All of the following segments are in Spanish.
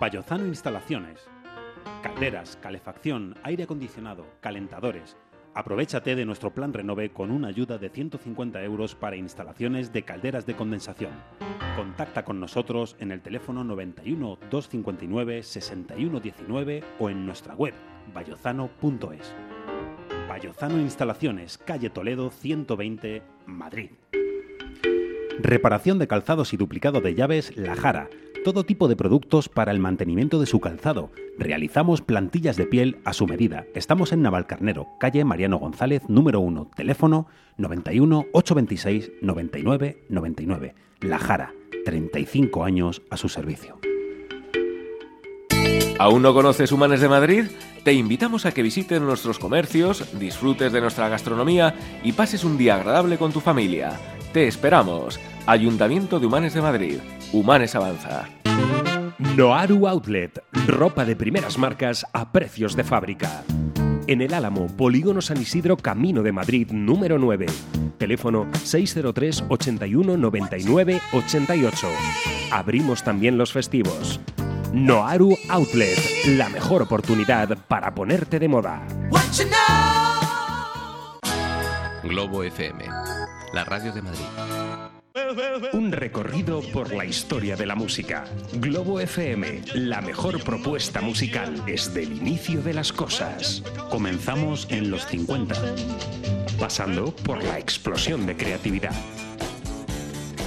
Bayozano Instalaciones. Calderas, calefacción, aire acondicionado, calentadores. Aprovechate de nuestro plan Renove con una ayuda de 150 euros para instalaciones de calderas de condensación. Contacta con nosotros en el teléfono 91 259 6119 o en nuestra web bayozano.es. Bayozano Instalaciones, calle Toledo 120, Madrid. Reparación de calzados y duplicado de llaves La Jara. Todo tipo de productos para el mantenimiento de su calzado. Realizamos plantillas de piel a su medida. Estamos en Navalcarnero, calle Mariano González, número 1, teléfono 91 826 99 99. La Jara, 35 años a su servicio. ¿Aún no conoces Humanes de Madrid? Te invitamos a que visites nuestros comercios, disfrutes de nuestra gastronomía y pases un día agradable con tu familia. Te esperamos. Ayuntamiento de Humanes de Madrid. Humanes Avanza. Noaru Outlet, ropa de primeras marcas a precios de fábrica. En el Álamo, Polígono San Isidro, Camino de Madrid, número 9. Teléfono 603 81 99 88. Abrimos también los festivos. Noaru Outlet, la mejor oportunidad para ponerte de moda. Globo FM, la radio de Madrid. Un recorrido por la historia de la música. Globo FM, la mejor propuesta musical desde el inicio de las cosas. Comenzamos en los 50. Pasando por la explosión de creatividad.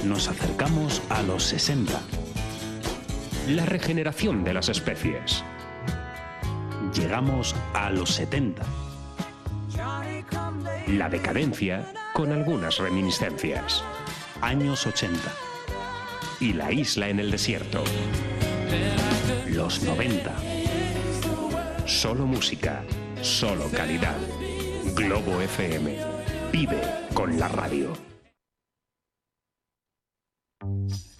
Nos acercamos a los 60. La regeneración de las especies. Llegamos a los 70. La decadencia con algunas reminiscencias. Años 80. Y la isla en el desierto. Los 90. Solo música, solo calidad. Globo FM. Vive con la radio.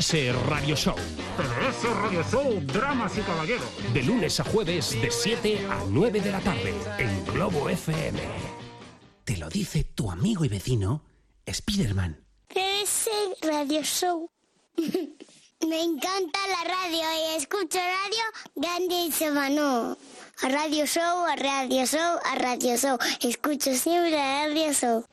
CDS Radio Show. CDS Radio Show, Dramas y Caballeros. De lunes a jueves, de 7 a 9 de la tarde, en Globo FM. Te lo dice tu amigo y vecino, Spiderman. Ese radio show. Me encanta la radio y escucho radio grande y semano. A radio show, a radio show, a radio show. Escucho siempre a radio show.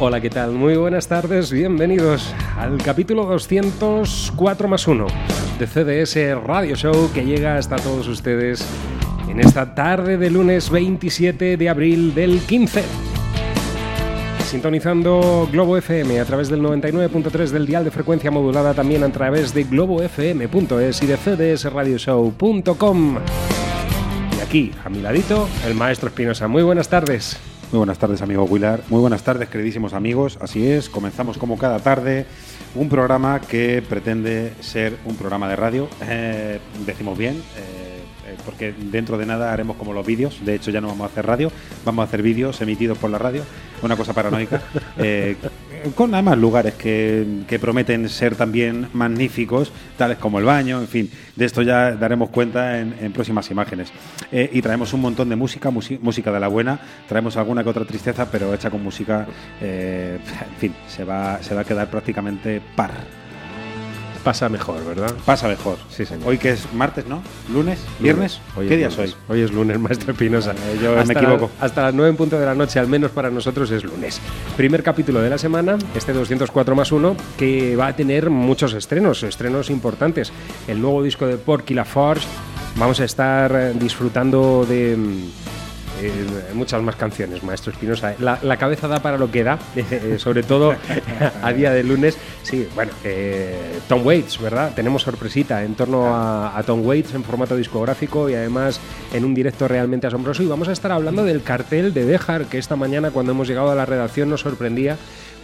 Hola, ¿qué tal? Muy buenas tardes, bienvenidos al capítulo 204 más 1 de CDS Radio Show que llega hasta todos ustedes en esta tarde de lunes 27 de abril del 15. Sintonizando Globo FM a través del 99.3 del dial de frecuencia modulada, también a través de globofm.es y de cdsradioshow.com. Y aquí, a mi ladito, el maestro Espinosa. Muy buenas tardes. Muy buenas tardes, amigo Willard. Muy buenas tardes, queridísimos amigos. Así es, comenzamos como cada tarde un programa que pretende ser un programa de radio. Eh, decimos bien, eh, porque dentro de nada haremos como los vídeos. De hecho, ya no vamos a hacer radio, vamos a hacer vídeos emitidos por la radio. Una cosa paranoica. Eh, con además lugares que, que prometen ser también magníficos, tales como el baño, en fin. De esto ya daremos cuenta en, en próximas imágenes. Eh, y traemos un montón de música, música de la buena. Traemos alguna que otra tristeza, pero hecha con música, eh, en fin, se va, se va a quedar prácticamente par. Pasa mejor, ¿verdad? Pasa mejor. Sí, señor. Hoy que es martes, ¿no? ¿Lunes? ¿Viernes? Hoy ¿Qué es día lunes. soy? Hoy es lunes, maestro Espinosa. Eh, yo me la- equivoco. hasta las 9 en punto de la noche, al menos para nosotros, es lunes. Primer capítulo de la semana, este 204 más 1, que va a tener muchos estrenos, estrenos importantes. El nuevo disco de Porky LaForge, vamos a estar eh, disfrutando de mm, eh, muchas más canciones, maestro Espinosa. La, cabeza da para lo que da, eh, sobre todo a día de lunes. Sí, bueno, eh, Tom Waits, ¿verdad? Tenemos sorpresita en torno a, a Tom Waits en formato discográfico y además en un directo realmente asombroso. Y vamos a estar hablando del cartel de Dejar, que esta mañana cuando hemos llegado a la redacción nos sorprendía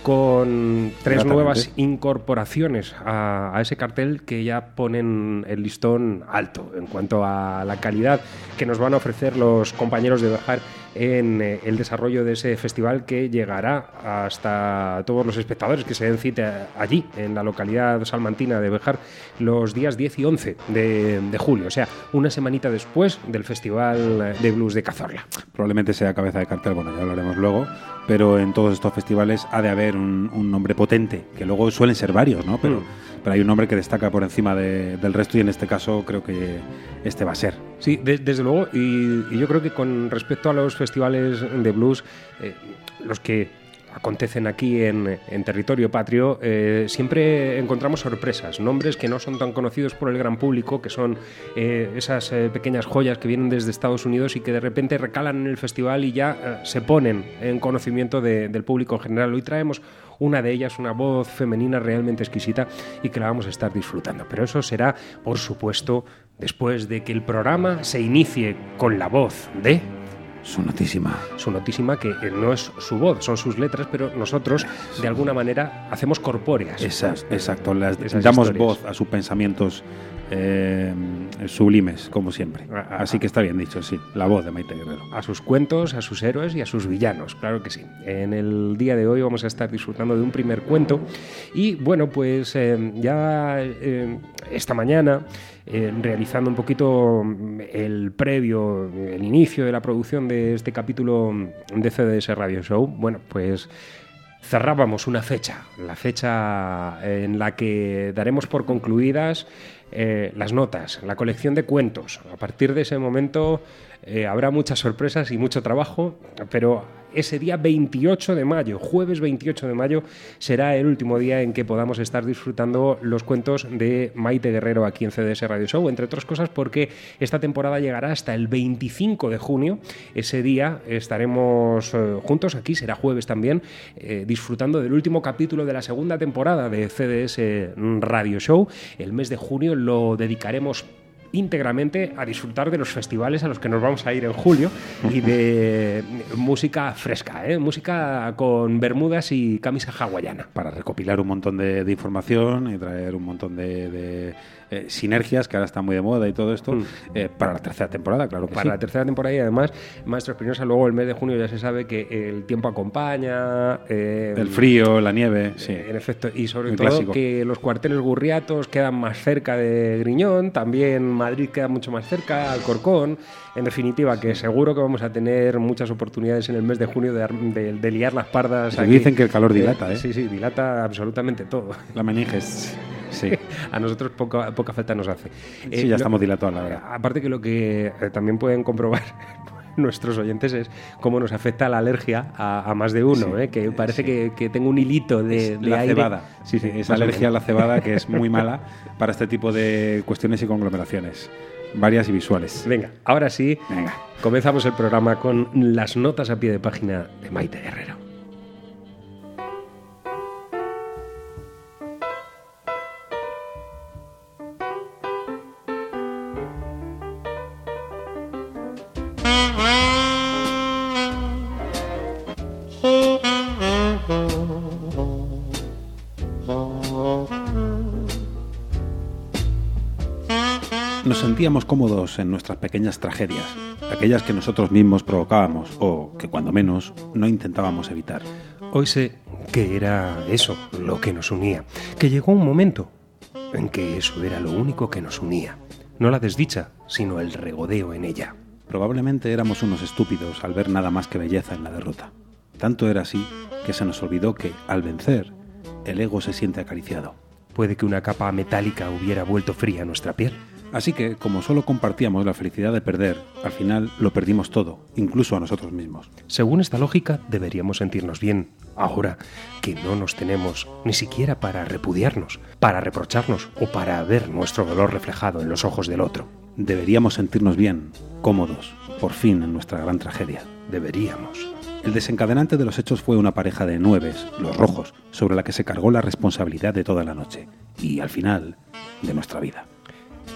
con tres nuevas incorporaciones a, a ese cartel que ya ponen el listón alto en cuanto a la calidad que nos van a ofrecer los compañeros de Bejar en eh, el desarrollo de ese festival que llegará hasta todos los espectadores que se den cita allí, en la localidad salmantina de Bejar, los días 10 y 11 de, de julio, o sea, una semanita después del Festival de Blues de Cazorla. Probablemente sea cabeza de cartel, bueno, ya hablaremos luego, pero en todos estos festivales ha de haber un, un nombre potente, que luego suelen ser varios, ¿no? Pero, Mm. Pero hay un nombre que destaca por encima de- del resto y en este caso creo que este va a ser. Sí, de- desde luego, y, y yo creo que con respecto a los festivales de blues, eh, los que acontecen aquí en, en territorio patrio, eh, siempre encontramos sorpresas, nombres que no son tan conocidos por el gran público, que son eh, esas eh, pequeñas joyas que vienen desde Estados Unidos y que de repente recalan en el festival y ya eh, se ponen en conocimiento de- del público en general. Hoy traemos una de ellas, una voz femenina realmente exquisita y que la vamos a estar disfrutando. Pero eso será, por supuesto, después de que el programa se inicie con la voz de Su notísima. su notísima, que eh, no es su voz, son sus letras, pero nosotros de alguna manera hacemos corpóreas. Esas, exacto, las- Esas damos historias. voz a sus pensamientos eh, sublimes, como siempre. Así que está bien dicho, sí, la voz de Maite Guerrero. a sus cuentos, a sus héroes y a sus villanos, claro que sí. En el día de hoy vamos a estar disfrutando de un primer cuento y bueno, pues eh, ya eh, esta mañana, eh, realizando un poquito mm, el previo, el inicio de la producción de este capítulo de CDS Radio Show, bueno, pues cerrábamos una fecha, la fecha en la que daremos por concluidas eh, las notas, la colección de cuentos. A partir de ese momento eh, habrá muchas sorpresas y mucho trabajo, pero ese día 28 de mayo, jueves 28 de mayo, será el último día en que podamos estar disfrutando los cuentos de Maite Guerrero aquí en CDS Radio Show, entre otras cosas porque esta temporada llegará hasta el 25 de junio. Ese día estaremos eh, juntos, aquí será jueves también, eh, disfrutando del último capítulo de la segunda temporada de CDS Radio Show. El mes de junio lo dedicaremos íntegramente a disfrutar de los festivales a los que nos vamos a ir en julio y de música fresca, ¿eh? música con bermudas y camisa hawaiana. Para recopilar un montón de, de información y traer un montón de, de, eh, sinergias que ahora están muy de moda y todo esto Mm. eh, para la tercera temporada, claro que Para sí. la tercera temporada y además, Maestro Espinosa, luego el mes de junio ya se sabe que el tiempo acompaña. eh, El frío, la nieve, sí. En efecto, y sobre todo clásico. que los cuarteles gurriatos quedan más cerca de Griñón, también Madrid queda mucho más cerca, Alcorcón. En definitiva, que seguro que vamos a tener muchas oportunidades en el mes de junio de, ar- de- de liar las pardas. Aquí. dicen que el calor dilata, ¿eh? Sí, sí, dilata absolutamente todo. La meninges, sí. A nosotros poca, poca falta nos hace. Sí, Eh, ya estamos dilatados, la verdad. Aparte que lo que eh, también pueden comprobar nuestros oyentes es cómo nos afecta la alergia a, a más de uno, Sí, ¿eh? que parece sí. que, que tengo un hilito de, de la aire. cebada. Sí, sí, esa alergia a la cebada que es muy mala para este tipo de cuestiones y conglomeraciones, varias y visuales. Venga, ahora sí, Venga. comenzamos el programa con las notas a pie de página de Maite Guerrero. Sentíamos cómodos en nuestras pequeñas tragedias, aquellas que nosotros mismos provocábamos o que cuando menos no intentábamos evitar. Hoy sé que era eso lo que nos unía, que llegó un momento en que eso era lo único que nos unía. No la desdicha, sino el regodeo en ella. Probablemente éramos unos estúpidos al ver nada más que belleza en la derrota. Tanto era así que se nos olvidó que, al vencer, el ego se siente acariciado. Puede que una capa metálica hubiera vuelto fría nuestra piel. Así que, como solo compartíamos la felicidad de perder, al final lo perdimos todo, incluso a nosotros mismos. Según esta lógica, deberíamos sentirnos bien, ahora que no nos tenemos ni siquiera para repudiarnos, para reprocharnos o para ver nuestro dolor reflejado en los ojos del otro. Deberíamos sentirnos bien, cómodos, por fin en nuestra gran tragedia. Deberíamos. El desencadenante de los hechos fue una pareja de nueves, los rojos, sobre la que se cargó la responsabilidad de toda la noche y, al final, de nuestra vida.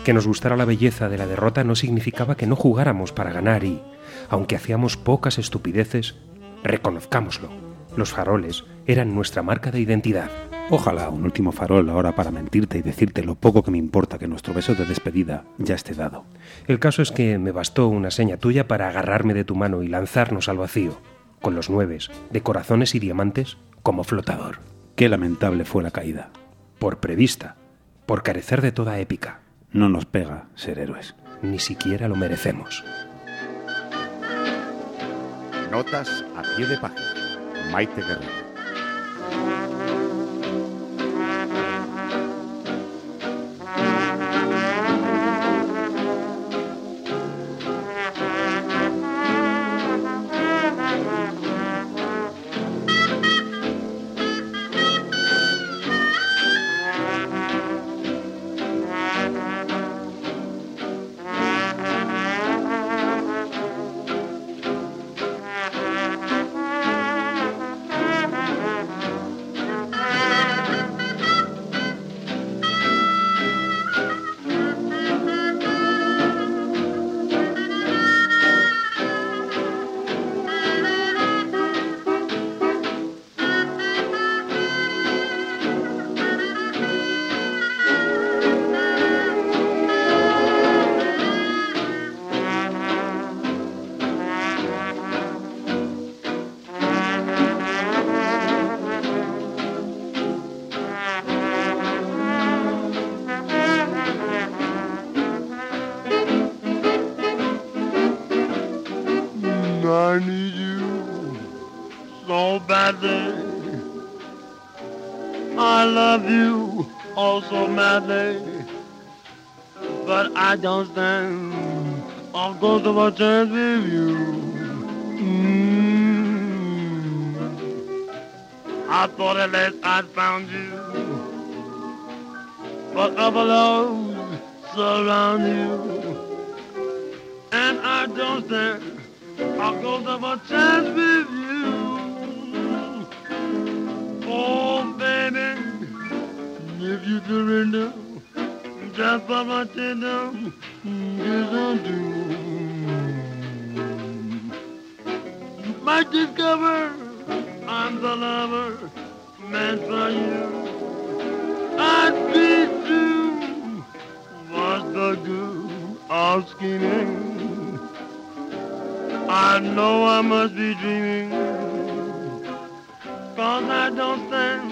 Que nos gustara la belleza de la derrota no significaba que no jugáramos para ganar y, aunque hacíamos pocas estupideces, reconozcámoslo. Los faroles eran nuestra marca de identidad. Ojalá un último farol ahora para mentirte y decirte lo poco que me importa que nuestro beso de despedida ya esté dado. El caso es que me bastó una seña tuya para agarrarme de tu mano y lanzarnos al vacío, con los nueves, de corazones y diamantes, como flotador. Qué lamentable fue la caída. Por prevista, por carecer de toda épica. No nos pega ser héroes. Ni siquiera lo merecemos. Notas a pie de página. Maite Guerrero. Of a chance with you. Mm. I thought at last I'd found you. But other loves surround you. And I don't stand a ghost of a chance with you. Oh, baby, if you surrender, just for my tender, yes I do. Might discover I'm the lover meant for you. I'd be too. What's the good of scheming? I know I must be dreaming. Cause I don't stand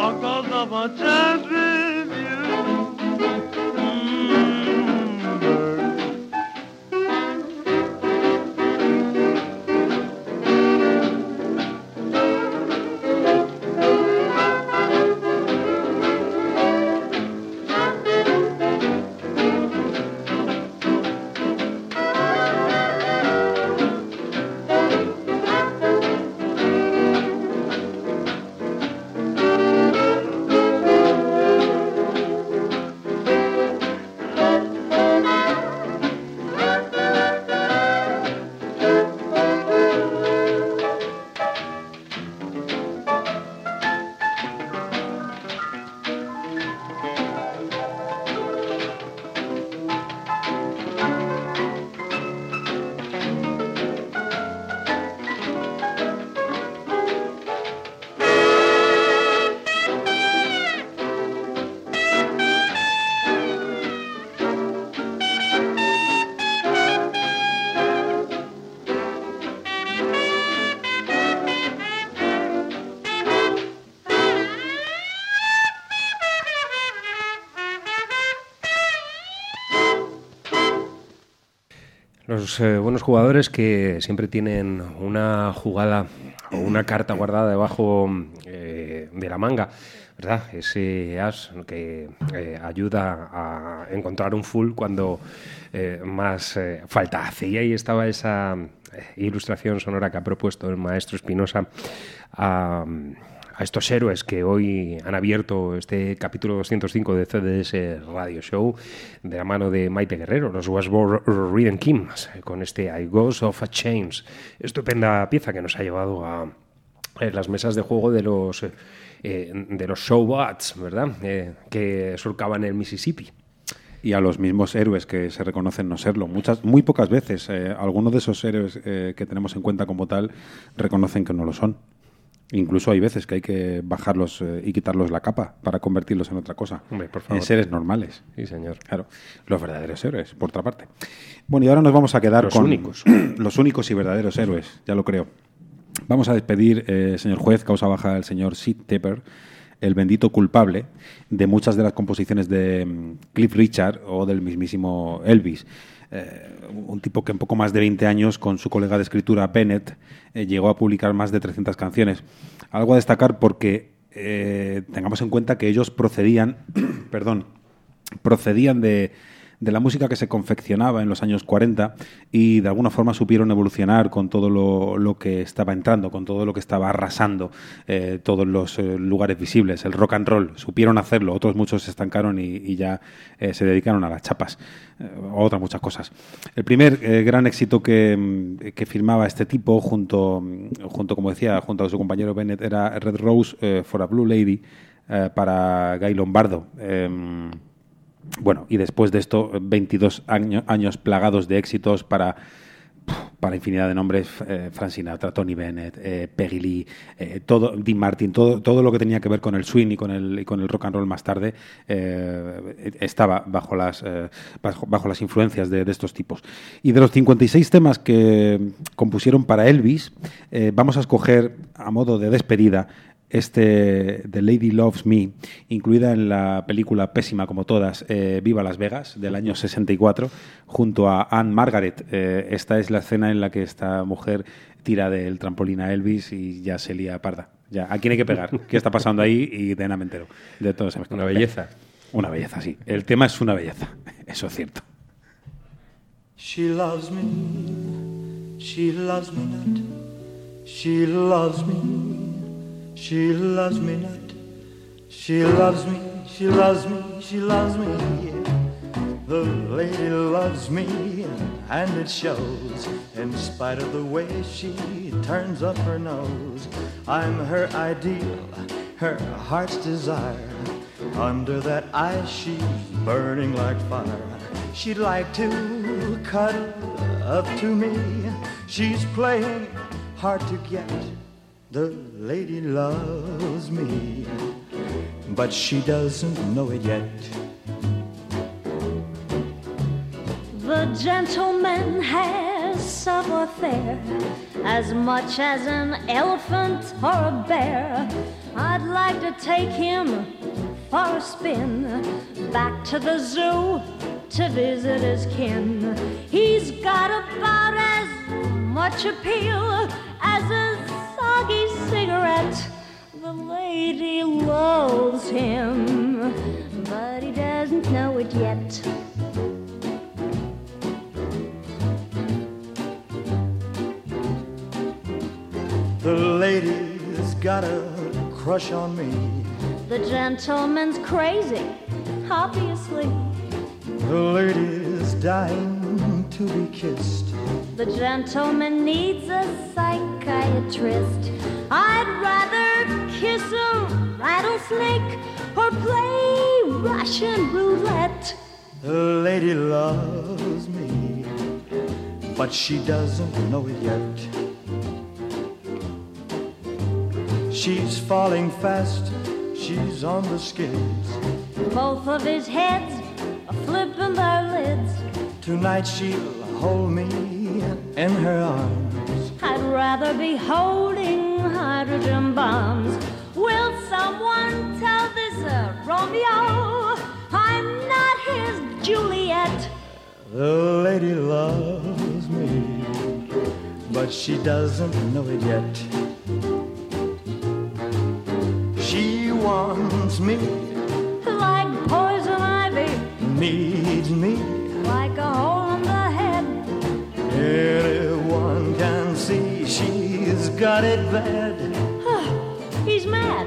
or cause of a chance with you. Eh, buenos jugadores que siempre tienen una jugada o una carta guardada debajo eh, de la manga, ¿verdad? Ese as que eh, ayuda a encontrar un full cuando más falta hace. Y ahí estaba esa ilustración sonora que ha propuesto el maestro Espinosa a estos héroes que hoy han abierto este capítulo 205 de CDS Radio Show de la mano de Maite Guerrero, los Washboard Rhythm Kings, con este I Ghost of a Chains. Estupenda pieza que nos ha llevado a las mesas de juego de los, eh, de los showbots, ¿verdad? Eh, que surcaban el Mississippi y a los mismos héroes que se reconocen no serlo. Muchas, muy pocas veces, eh, algunos de esos héroes eh, que tenemos en cuenta como tal reconocen que no lo son. Incluso hay veces que hay que bajarlos eh, y quitarlos la capa para convertirlos en otra cosa. Hombre, por favor. En seres normales. Sí, señor. Claro, los verdaderos héroes, por otra parte. Bueno, y ahora nos vamos a quedar Los con únicos. los únicos y verdaderos héroes, ya lo creo. Vamos a despedir, eh, señor juez, causa baja el señor Sid Tepper, el bendito culpable de muchas de las composiciones de mm, Cliff Richard o del mismísimo Elvis. Eh, un tipo que en poco más de 20 años, con su colega de escritura Bennett, eh, llegó a publicar más de 300 canciones. Algo a destacar porque eh, tengamos en cuenta que ellos procedían, perdón, procedían de, de la música que se confeccionaba en los años 40 y de alguna forma supieron evolucionar con todo lo, lo que estaba entrando, con todo lo que estaba arrasando eh, todos los eh, lugares visibles, el rock and roll. Supieron hacerlo, otros muchos se estancaron y, ya eh, se dedicaron a las chapas, o otras muchas cosas. El primer gran éxito que, mm, que firmaba este tipo, junto, mm, junto, como decía, junto a su compañero Bennett, era Red Rose for a Blue Lady para Guy Lombardo. Bueno, y después de esto, 22 año- años plagados de éxitos para, para infinidad de nombres, eh, Frank Tony Bennett, eh, Peggy Lee, eh, todo, Dean Martin, todo, todo lo que tenía que ver con el swing y con el, con el rock and roll más tarde, eh, estaba bajo las, bajo, bajo las influencias de, de estos tipos. Y de los 56 temas que compusieron para Elvis, vamos a escoger a modo de despedida este The Lady Loves Me, incluida en la película pésima como todas, eh, Viva Las Vegas, del año 64, junto a Anne Margaret. Eh, esta es la escena en la que esta mujer tira del trampolín a Elvis y ya se lía parda. Ya, ¿a quién hay que pegar? ¿Qué está pasando ahí? Y de nada me entero. De todo se me Una belleza. Una belleza, sí. El tema es una belleza. Eso es cierto. She loves me, she loves me not. She loves me, she loves me not. She loves me, she loves me, she loves me. The lady loves me, and it shows in spite of the way she turns up her nose. I'm her ideal, her heart's desire. Under that ice, she's burning like fire. She'd like to cuddle up to me. She's playing hard to get. The lady loves me, but she doesn't know it yet. The gentleman has savoir-faire as much as an elephant or a bear. I'd like to take him for a spin back to the zoo to visit his kin. He's got about as much appeal as a cigarette. The lady loves him, but he doesn't know it yet. The lady's got a crush on me. The gentleman's crazy, obviously. The lady's dying to be kissed. The gentleman needs a psychiatrist. I'd rather kiss a rattlesnake or play Russian roulette. The lady loves me, but she doesn't know it yet. She's falling fast, she's on the skids. Both of his heads are flipping their lids. Tonight she'll hold me in her arms. I'd rather be holding hydrogen bombs. Will someone tell this uh, Romeo I'm not his Juliet? The lady loves me, but she doesn't know it yet. She wants me, Like poison ivy, needs me. like a hole in the head. Everyone can see she's got it bad. Huh, he's mad.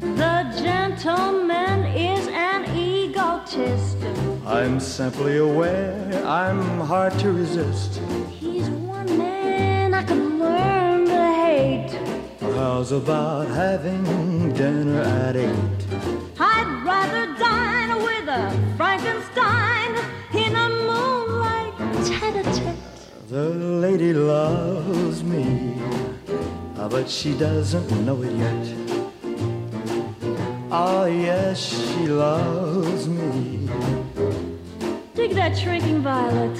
The gentleman is an egotist. I'm simply aware I'm hard to resist. He's one man I can learn to hate. How's about having dinner at eight? I'd rather dine with a Frankenstein in a moon tete-a-tete. The lady loves me, ah, but she doesn't know it yet. Ah, yes, she loves me. Dig that shrinking violet.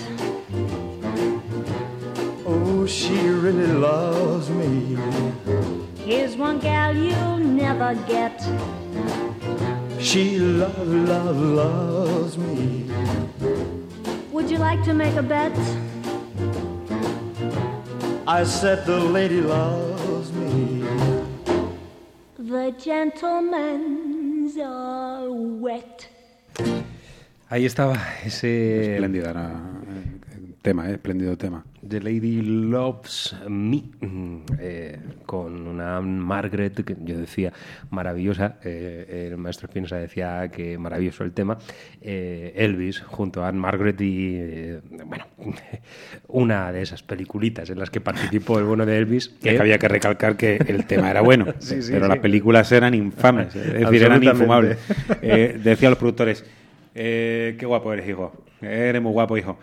Oh, she really loves me. Here's one gal you'll never get. She love, love, loves me. Would you like to make a bet? I said the lady loves me. The gentlemen's are wet. Ahí estaba ese Espléndida ¿no? Eh, tema, eh, espléndido tema. The Lady Loves Me, mm, eh, con una Margaret que yo decía maravillosa. eh, el maestro Espinosa decía que maravilloso el tema. eh, Elvis junto a Anne Margaret y, bueno, una de esas peliculitas en las que participó el bueno de Elvis. Es que había que recalcar que el tema era bueno, Sí, sí, pero sí. las películas eran infames, es decir, eran infumables. Eh, decían los productores, qué guapo eres, hijo, eres muy guapo, hijo,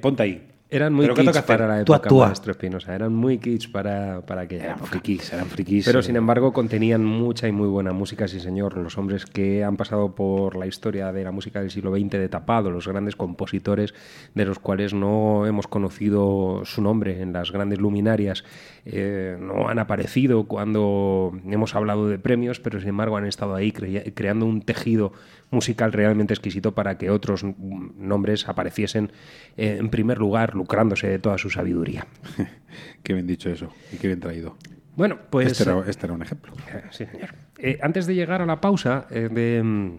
ponte ahí. Eran muy ¿Pero qué kits toca hacer? para la Tú época, actúa. maestro Espinosa. Eran muy kits para, para aquella Eran época. frikis, eran frikis. Pero eh, sin embargo contenían mucha y muy buena música, sí señor. Los hombres que han pasado por la historia de la música del siglo XX de tapado, los grandes compositores de los cuales no hemos conocido su nombre en las grandes luminarias, eh, no han aparecido cuando hemos hablado de premios, pero sin embargo han estado ahí cre- creando un tejido musical realmente exquisito para que otros nombres apareciesen eh, en primer lugar, lucrándose de toda su sabiduría. Qué bien dicho eso y qué bien traído. Bueno, pues... este, era, este era un ejemplo. Eh, Sí, señor. Eh, antes de llegar a la pausa eh, de mm,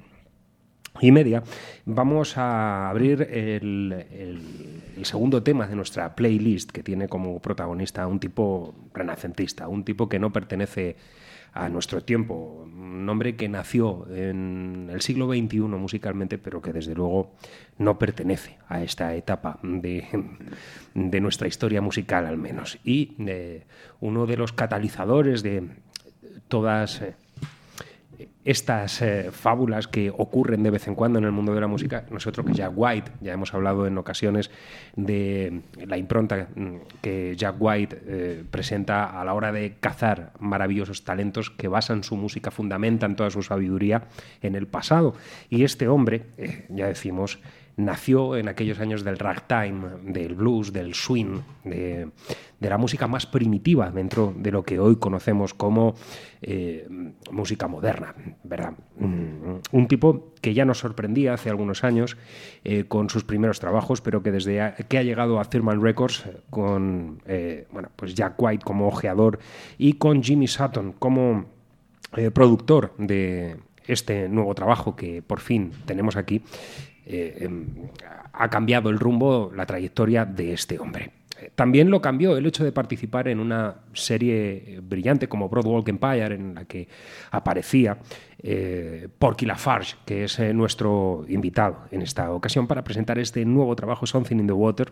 y media, vamos a abrir el, el- el segundo tema de nuestra playlist que tiene como protagonista un tipo renacentista, un tipo que no pertenece a nuestro tiempo, un hombre que nació en el siglo XXI musicalmente, pero que desde luego no pertenece a esta etapa de, de nuestra historia musical al menos. Y eh, uno de los catalizadores de todas eh, estas eh, fábulas que ocurren de vez en cuando en el mundo de la música, nosotros que Jack White, ya hemos hablado en ocasiones de la impronta mm, que Jack White eh, presenta a la hora de cazar maravillosos talentos que basan su música, fundamentan toda su sabiduría en el pasado. Y este hombre, eh, ya decimos, nació en aquellos años del ragtime, del blues, del swing, de, la música más primitiva dentro de lo que hoy conocemos como eh, música moderna, ¿verdad? Mm, Un tipo que ya nos sorprendía hace algunos años eh, con sus primeros trabajos, pero que desde que ha llegado a Thurman Records con eh, bueno, pues Jack White como ojeador y con Jimmy Sutton como productor de este nuevo trabajo que por fin tenemos aquí, eh, em, ha cambiado el rumbo, la trayectoria de este hombre. Eh, También lo cambió el hecho de participar en una serie eh, brillante como Broadwalk Empire, en la que aparecía eh, Porky Lafarge, que es eh, nuestro invitado en esta ocasión para presentar este nuevo trabajo, Something in the Water,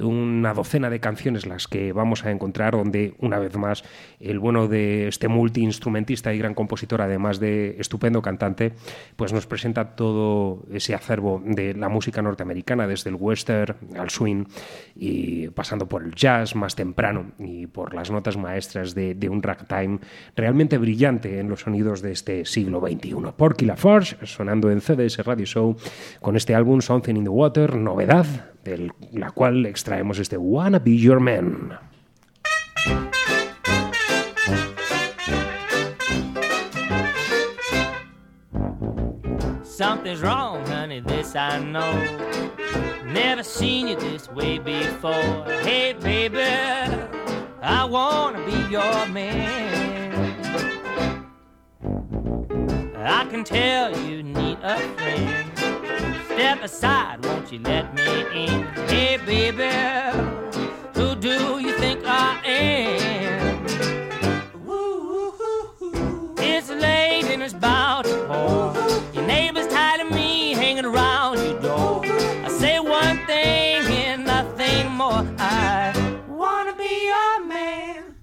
una docena de canciones las que vamos a encontrar, donde una vez más el bueno de este multiinstrumentista y gran compositor, además de estupendo cantante, pues nos presenta todo ese acervo de la música norteamericana, desde el western al swing y pasando por el jazz más temprano y por las notas maestras de, de un ragtime realmente brillante en los sonidos de este siglo XXI. Porky Lafarge sonando en CDS Radio Show con este álbum Something in the Water, novedad, de la cual extraemos este Wanna Be Your Man. Something's wrong, honey, this I know. Never seen you this way before. Hey, baby, I wanna be your man. I can tell you need a friend. Step aside, won't you let me in? Hey, baby, who do you think I am? It's late and it's about to pour. Your neighbor's tired of me hanging around your door. I say one thing and nothing more. I wanna be your man.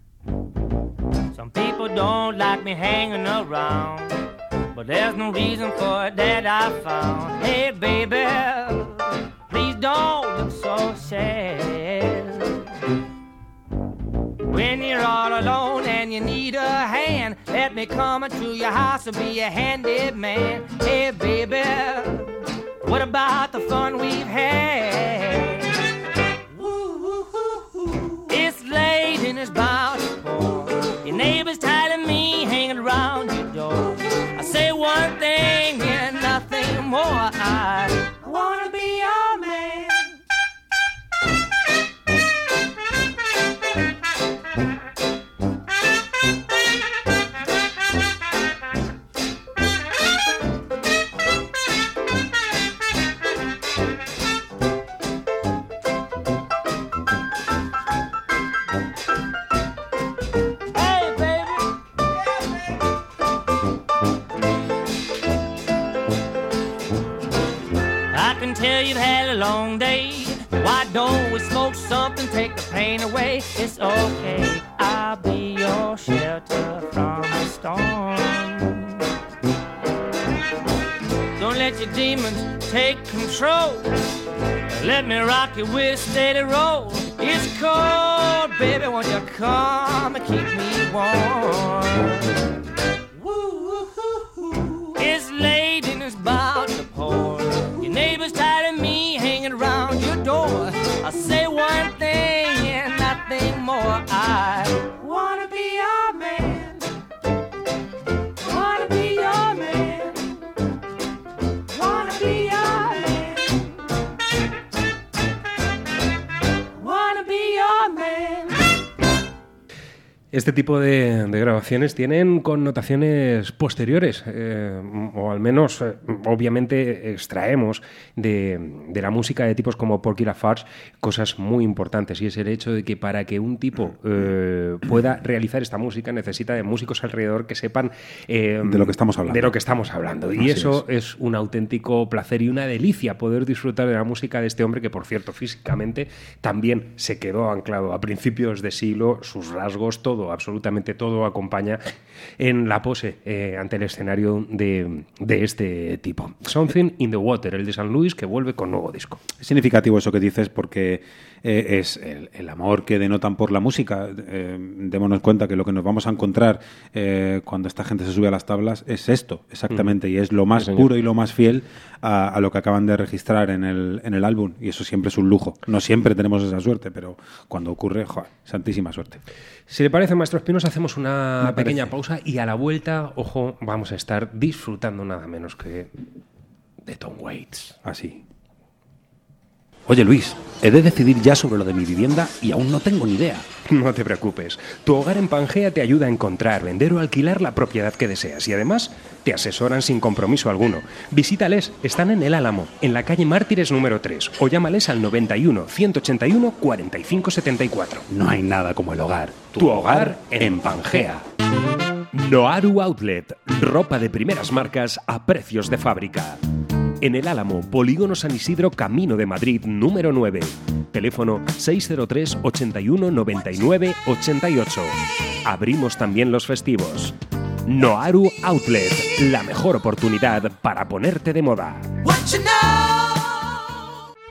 Some people don't like me hanging around, but there's no reason for it that I found. Hey, baby, please don't look so sad. When you're all alone and you need a hand, let me come into your house and be a handy man. Hey, baby, what about the fun we've had? It's late and it's pour. Your neighbor's tired of me hanging around say one thing and nothing more. I don't we smoke something, take the pain away? It's okay, I'll be your shelter from the storm. Don't let your demons take control. Let me rock you with steady roll. It's cold, baby, won't you come and keep me warm? Este tipo de, de grabaciones tienen connotaciones posteriores, eh, o al menos, eh, obviamente, extraemos de, de la música de tipos como Porky Lafarge cosas muy importantes, y es el hecho de que para que un tipo eh, pueda realizar esta música necesita de músicos alrededor que sepan De lo que estamos hablando. De lo que estamos hablando. Y Así eso es. un auténtico placer y una delicia poder disfrutar de la música de este hombre que, por cierto, físicamente también se quedó anclado a principios de siglo, sus rasgos, todo, absolutamente todo acompaña en la pose eh, ante el escenario de, de este tipo. Something in the Water, el de San Luis, que vuelve con nuevo disco. Es significativo eso que dices porque eh, es el, el amor que denotan por la música. Eh, démonos cuenta que lo que nos vamos a encontrar eh, cuando esta gente se sube a las tablas es esto, exactamente, Mm. y es lo más Sí, puro y lo más fiel a, a lo que acaban de registrar en el, en el álbum, y eso siempre es un lujo. No siempre tenemos esa suerte, pero cuando ocurre, joder, santísima suerte. Si le parece, Maestro Espinos, hacemos una Me pequeña parece. pausa y a la vuelta, ojo, vamos a estar disfrutando nada menos que de Tom Waits. Así. Oye Luis, he de decidir ya sobre lo de mi vivienda y aún no tengo ni idea. No te preocupes. Tu hogar en Pangea te ayuda a encontrar, vender o alquilar la propiedad que deseas y además te asesoran sin compromiso alguno. Visítales, están en El Álamo, en la calle Mártires número 3 o llámales al 91 181 45 74. No hay nada como el hogar. Tu hogar en Pangea. Noaru Outlet, ropa de primeras marcas a precios de fábrica. En el Álamo, Polígono San Isidro, Camino de Madrid, número 9. Teléfono 603 81 99 88. Abrimos también los festivos. Noaru Outlet, la mejor oportunidad para ponerte de moda.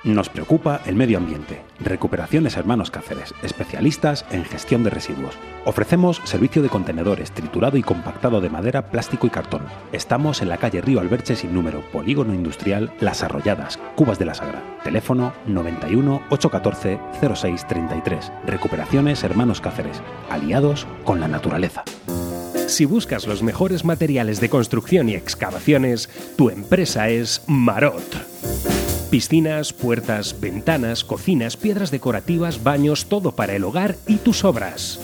Nos preocupa el medio ambiente. Recuperaciones Hermanos Cáceres, especialistas en gestión de residuos. Ofrecemos servicio de contenedores, triturado y compactado de madera, plástico y cartón. Estamos en la calle Río Alberche sin número, Polígono Industrial Las Arrolladas, Cubas de la Sagra. Teléfono 91 814 0633. Recuperaciones Hermanos Cáceres, aliados con la naturaleza. Si buscas los mejores materiales de construcción y excavaciones, tu empresa es Marot. Piscinas, puertas, ventanas, cocinas, piedras decorativas, baños, todo para el hogar y tus obras.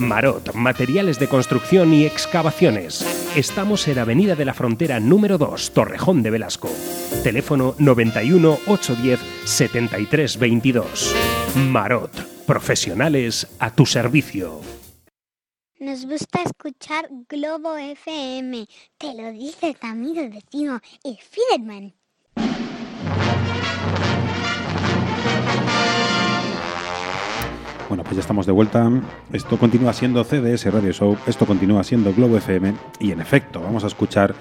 Marot, materiales de construcción y excavaciones. Estamos en Avenida de la Frontera número 2, Torrejón de Velasco. Teléfono 91 810 73 22. Marot, profesionales a tu servicio. Nos gusta escuchar Globo FM. Te lo dice tu amigo vecino, el Fiderman. Bueno, pues ya estamos de vuelta. Esto continúa siendo CDS Radio Show, esto continúa siendo Globo FM y en efecto vamos a escuchar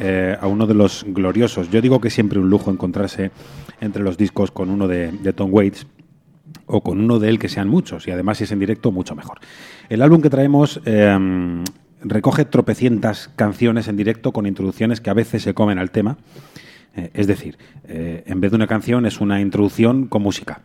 eh, a uno de los gloriosos. Yo digo que siempre un lujo encontrarse entre los discos con uno de, Tom Waits o con uno de él que sean muchos y además si es en directo mucho mejor. El álbum que traemos eh, recoge tropecientas canciones en directo con introducciones que a veces se comen al tema. Eh, es decir, eh, en vez de una canción es una introducción con música,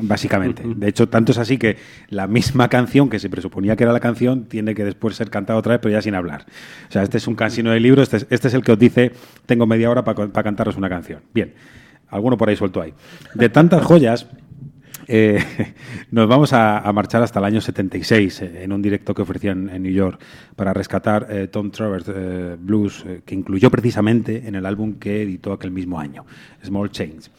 básicamente. De hecho, tanto es así que la misma canción que se presuponía que era la canción tiene que después ser cantada otra vez, pero ya sin hablar. O sea, este es un cansino de libro, este es, este es el que os dice, tengo media hora para cantaros una canción. Bien, alguno por ahí suelto ahí. De tantas joyas... Eh, nos vamos a, marchar hasta el año 76 eh, en un directo que ofrecían en New York para rescatar eh, Tom Travers eh, Blues, que incluyó precisamente en el álbum que editó aquel mismo año, Small Change,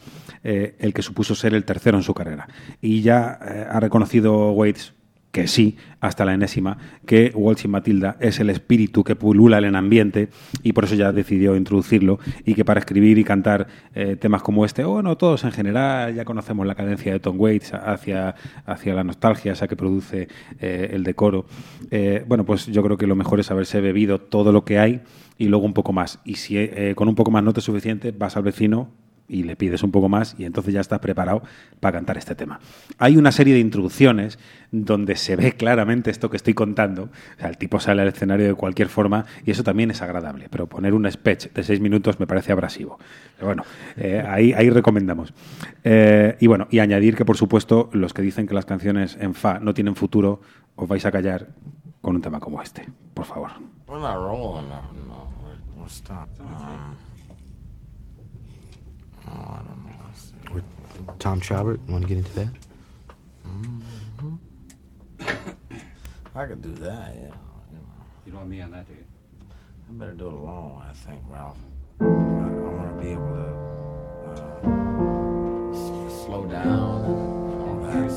el que supuso ser el tercero en su carrera. Y ya ha reconocido Waits que sí, hasta la enésima, que Walsh y Matilda es el espíritu que pulula en el ambiente y por eso ya decidió introducirlo y que para escribir y cantar eh, temas como este, o no todos en general, ya conocemos la cadencia de Tom Waits hacia, hacia la nostalgia, esa que produce eh, el decoro. Eh, bueno, pues yo creo que lo mejor es haberse bebido todo lo que hay y luego un poco más. Y si con un poco más no te es suficiente, vas al vecino, y le pides un poco más y entonces ya estás preparado para cantar este tema. Hay una serie de introducciones donde se ve claramente esto que estoy contando. O sea, el tipo sale al escenario de cualquier forma y eso también es agradable, pero poner un speech de seis minutos me parece abrasivo. Pero bueno, eh, ahí, ahí recomendamos. Eh, y bueno, y añadir que por supuesto los que dicen que las canciones en Fa no tienen futuro, os vais a callar con un tema como este, por favor. We're not rolling now. No, we're, we're stopped. Um, oh, I don't know. Let's see. With Tom Schobert, you want to get into that? Mhm. I could do that, yeah. You don't want me on that, do you? I better do it alone, I think, Ralph. I, I want to be able to uh, s- slow down and all that.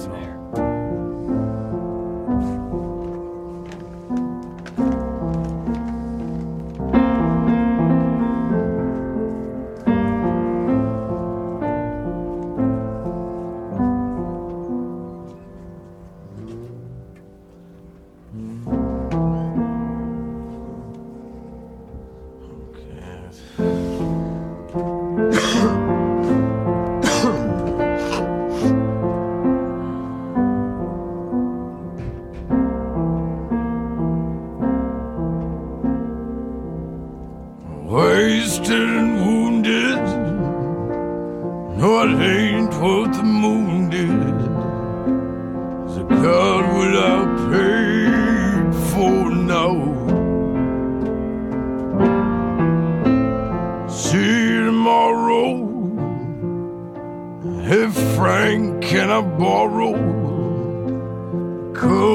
A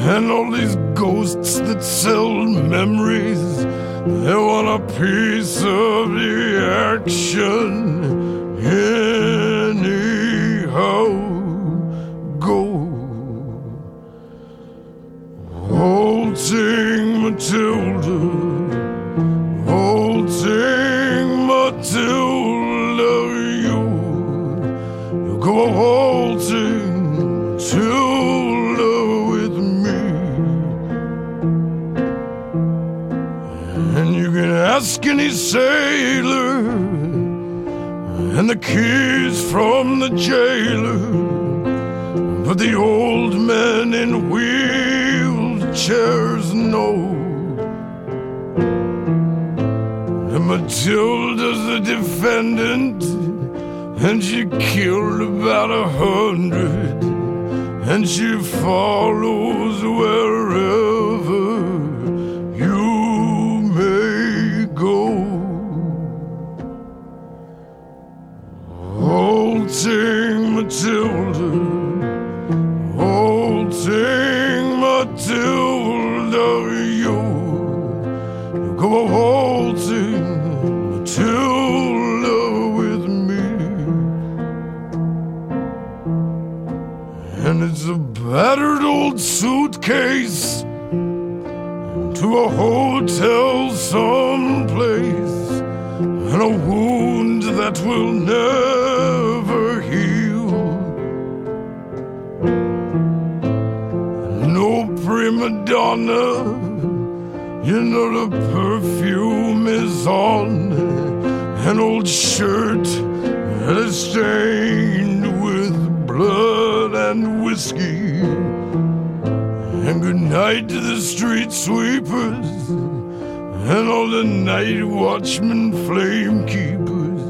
and all these ghosts that sell memories. They want a piece of the action. Anyhow, go. Waltzing Matilda, sailor, and the keys from the jailer. But the old men in wheelchairs know that Matilda's the defendant, and she killed about a hundred, and she follows wherever suitcase to a hotel someplace and a wound that will never heal. No prima donna, you know the perfume is on an old shirt that is stained with blood and whiskey. Night to the street sweepers and all the night watchmen, flame keepers.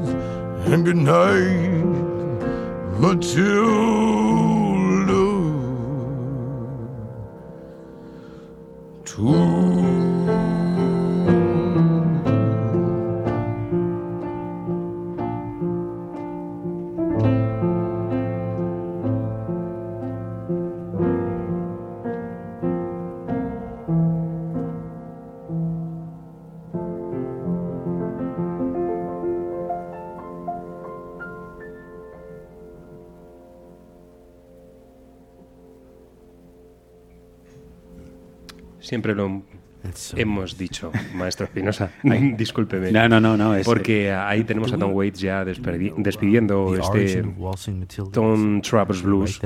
And good night, Matilda. Siempre lo, Hemos dicho, maestro Espinosa, discúlpeme. No, no, no, no, es- porque ahí tenemos a Tom Waits ya desperdi- despidiendo este. Tom Travers Blues.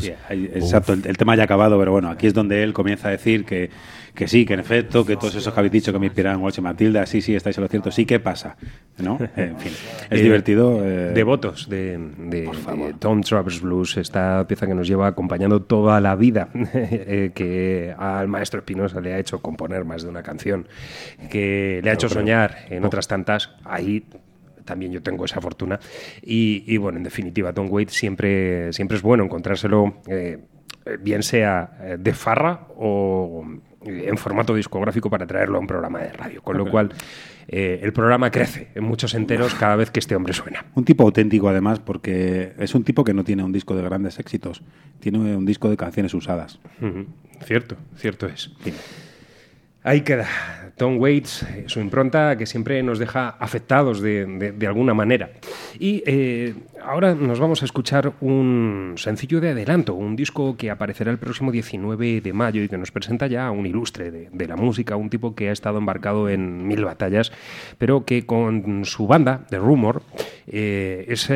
Sí, exacto, el, el tema ya ha acabado, pero bueno, aquí es donde él comienza a decir que, que sí, que en efecto, que todos esos que habéis dicho que me inspiran Walsh y Matilda, sí, sí, estáis en lo cierto, sí, ¿qué pasa? ¿No? En fin, es Eh, divertido. eh, Devotos de, de- de Tom Travers Blues, esta pieza que nos lleva acompañando toda la vida, eh, que al maestro Espinosa le ha hecho componer más de una canción, que le ha hecho soñar en otras tantas. Ahí también yo tengo esa fortuna. Y, y, bueno, en definitiva, Tom Waits siempre, siempre es bueno encontrárselo, eh, bien sea eh, de farra o eh, en formato discográfico para traerlo a un programa de radio. Con lo cual, eh, el programa crece en muchos enteros cada vez que este hombre suena. Un tipo auténtico, además, porque es un tipo que no tiene un disco de grandes éxitos, tiene un disco de canciones usadas. Cierto, cierto es. Ahí queda Tom Waits, eh, su impronta que siempre nos deja afectados de, alguna manera. Y eh, ahora nos vamos a escuchar un sencillo de adelanto, un disco que aparecerá el próximo 19 de mayo y que nos presenta ya un ilustre de, la música, un tipo que ha estado embarcado en mil batallas, pero que con su banda, The Rumor, eh, es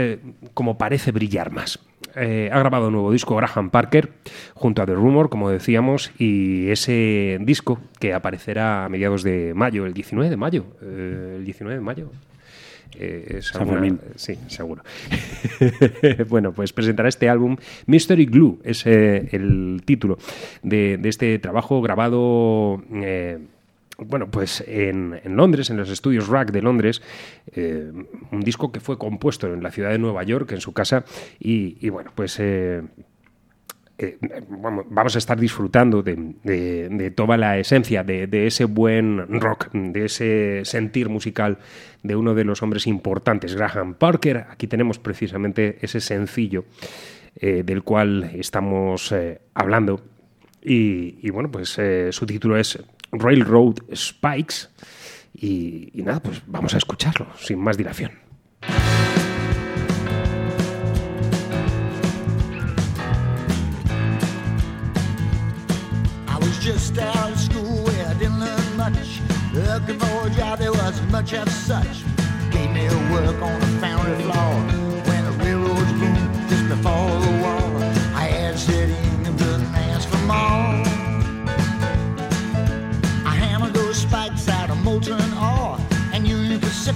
como parece brillar más. Eh, ha grabado un nuevo disco Graham Parker junto a The Rumor, como decíamos, y ese disco que aparecerá a mediados de mayo, el 19 de mayo, eh, el 19 de mayo. eh, es alguna-. Sí, seguro. bueno, pues presentará este álbum. Mystery Glue es el título de, de este trabajo grabado. Bueno, pues en, Londres, en los estudios Rack de Londres, eh, un disco que fue compuesto en la ciudad de Nueva York, en su casa, y, bueno, pues eh, eh, vamos a estar disfrutando de, toda la esencia de, ese buen rock, de ese sentir musical de uno de los hombres importantes, Graham Parker. Aquí tenemos precisamente ese sencillo del cual estamos hablando. Y, bueno, pues su título es Railroad Spikes. Y, nada, pues vamos a escucharlo sin más dilación. Just out of school where I didn't learn much. Looking for a job, wasn't much of such.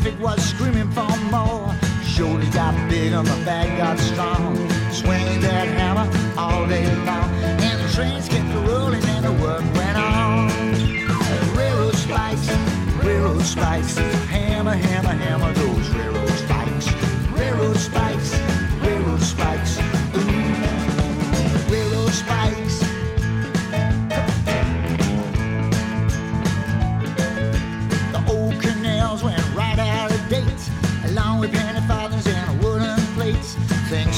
Pacific was screaming for more. Shoulders got big and my back got strong. Swinging that hammer all day long, and the trains kept rolling and the work went on. Railroad spikes, railroad spikes, hammer, hammer, hammer those railroad spikes. Railroad spikes, railroad spikes,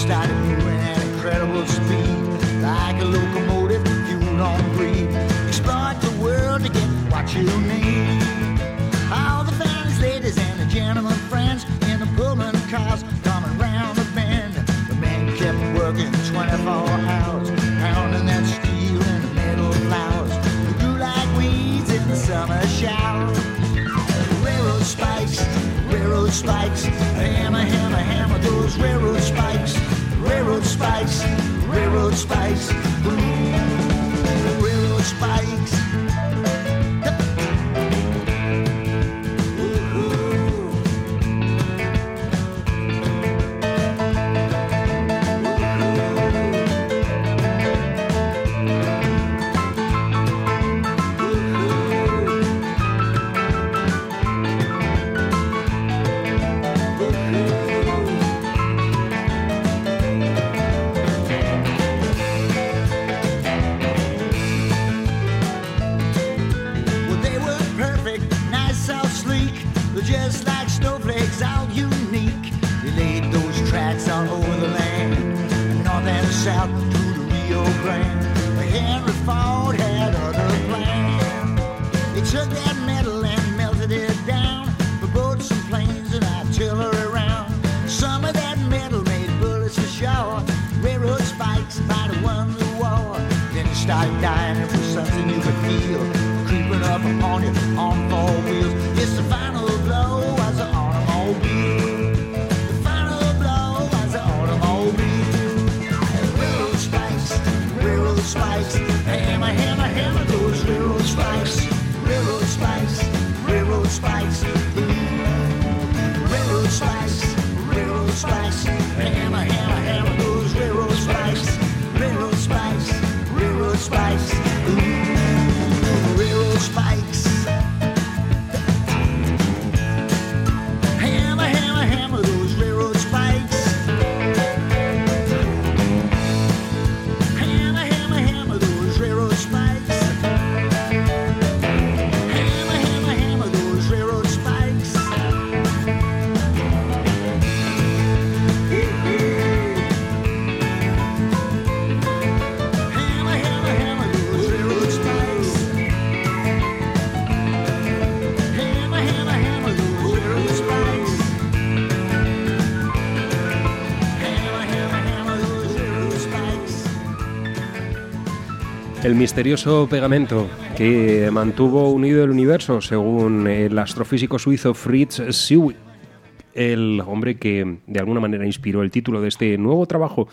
started moving at incredible speed, like a locomotive fueled on greed. Exploit the world to get what you need. All the fancy ladies and the gentlemen friends in the Pullman cars coming round the bend. The men kept working 24 hours, pounding that steel in the metal flowers. They grew like weeds in the summer shower. Railroad spikes, railroad spikes, hammer, hammer, Railroad spikes, railroad spikes, all over the land, north and south through the Rio Grande. But Henry Ford had other plans. He took that metal and melted it down for boats and planes and artillery round. Some of that metal made bullets for sure, railroad spikes by the one the war. Then he started dying for something you could feel, creeping up upon you on four wheels. It's the final El misterioso pegamento que mantuvo unido el universo, según el astrofísico suizo Fritz Zwick, el hombre que de alguna manera inspiró el título de este nuevo trabajo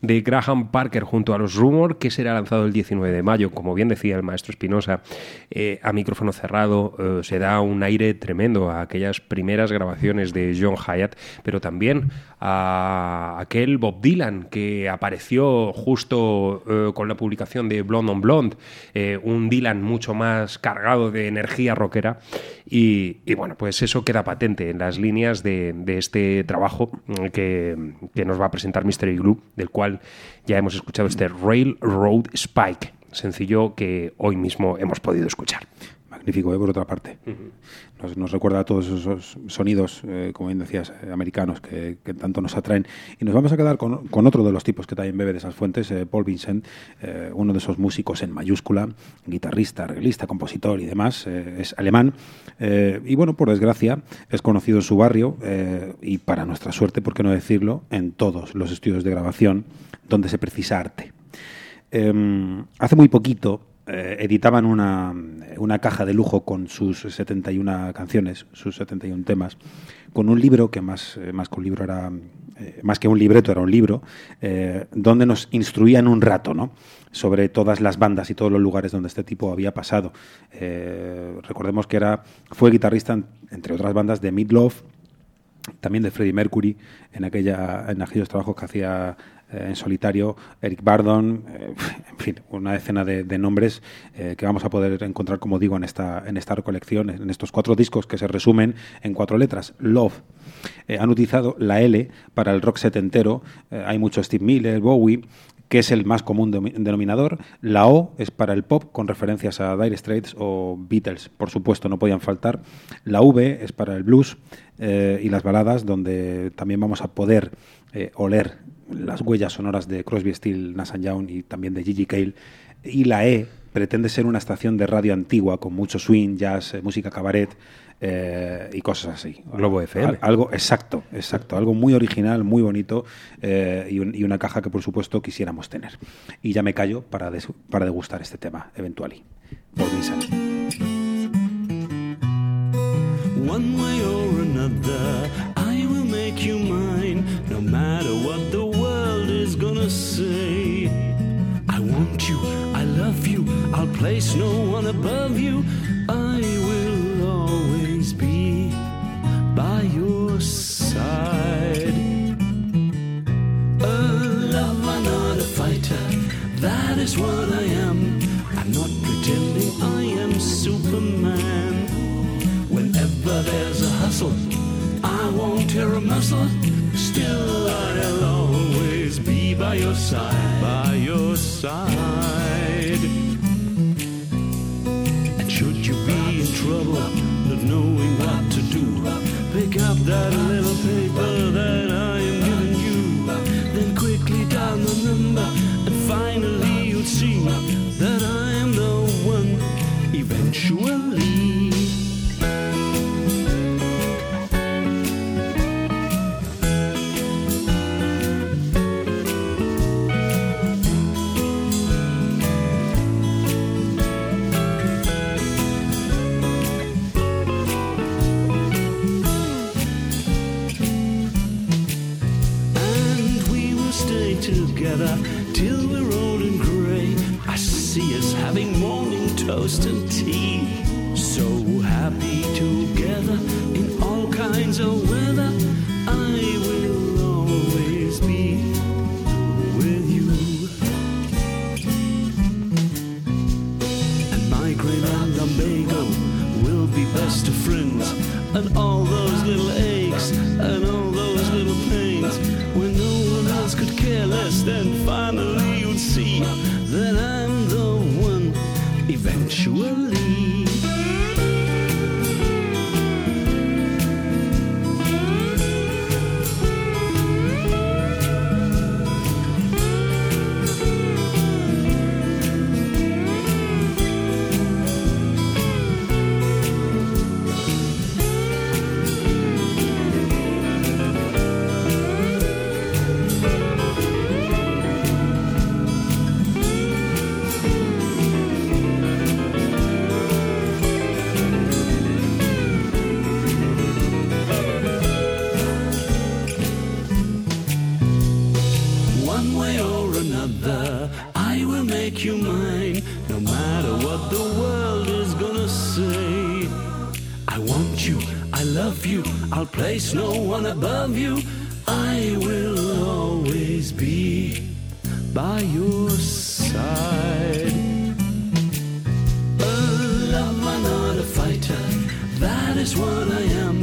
de Graham Parker junto a los Rumor, que será lanzado el 19 de mayo. Como bien decía el maestro Espinosa, eh, a micrófono cerrado eh, se da un aire tremendo a aquellas primeras grabaciones de John Hyatt, pero también a aquel Bob Dylan que apareció justo eh, con la publicación de Blonde on Blonde, eh, un Dylan mucho más cargado de energía rockera. Y, bueno, pues eso queda patente en las líneas de, este trabajo mm, que, que nos va a presentar Mystery Glue, del cual ya hemos escuchado este Railroad Spike, sencillo que hoy mismo hemos podido escuchar. Magnífico, ¿eh? por otra parte. nos, nos recuerda a todos esos sonidos, eh, como bien decías, eh, americanos que, que tanto nos atraen. Y nos vamos a quedar con, con otro de los tipos que también bebe de esas fuentes, Paul Vincent, uno de esos músicos en mayúscula, guitarrista, arreglista, compositor y demás. es alemán. y bueno, por desgracia, es conocido en su barrio y para nuestra suerte, por qué no decirlo, en todos los estudios de grabación donde se precisa arte. Eh, hace muy poquito eh, editaban una, una caja de lujo con sus 71 canciones, sus 71 temas, con un libro que más, eh, más que un libro era eh, más que un libreto era un libro donde nos instruían un rato, ¿no? sobre todas las bandas y todos los lugares donde este tipo había pasado. Recordemos que era fue guitarrista en- entre otras bandas de Meatloaf, también de Freddie Mercury en aquella en aquellos trabajos que hacía eh, en solitario Eric Bardon eh, en fin una decena de, nombres eh, que vamos a poder encontrar como digo en esta en esta recolección en estos cuatro discos que se resumen en cuatro letras Love han utilizado la L para el rock setentero hay mucho Steve Miller Bowie que es el más común denominador. La O es para el pop, con referencias a Dire Straits o Beatles, por supuesto, no podían faltar. La V es para el blues y las baladas, donde también vamos a poder oler las huellas sonoras de Crosby, Still, Nash Young y también de Gigi Cale. Y la E pretende ser una estación de radio antigua con mucho swing, jazz, eh, música cabaret eh, y cosas así. Globo FM. Al- algo exacto, exacto, algo muy original, muy bonito eh, y, un- y una caja que por supuesto quisiéramos tener. Y ya me callo para, des- para degustar este tema, eventually. Vincent. One way or another, I will make you mine, no matter what the world is gonna say. I want you, I love you, I'll place no one above you. I will always be by your side. A lover, not a fighter, that is what I am. I'm not pretending I am Superman. Whenever there's a hustle, I won't tear a muscle. By your side, by your side. And should you be in trouble, not knowing what to do, pick up that little together till we're old and grey. I see us having morning toast and tea. So happy together in all kinds of weather. I will always be with you. And migraine and lumbago will be best of friends. And all those little eventually. I'll place no one above you. I will always be by your side. A lover, not a fighter, that is what I am.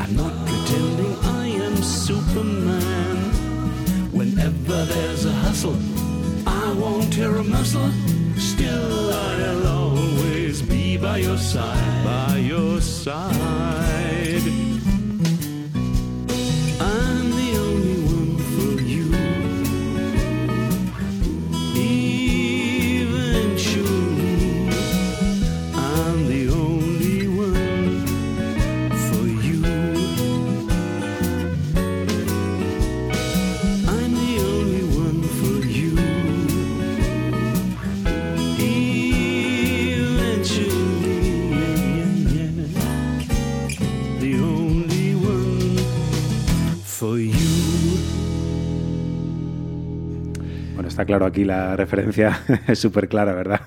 I'm not pretending I am Superman. Whenever there's a hustle, I won't tear a muscle. Still, I'll always be by your side. By your side. Está claro aquí la referencia, es súper clara, ¿verdad?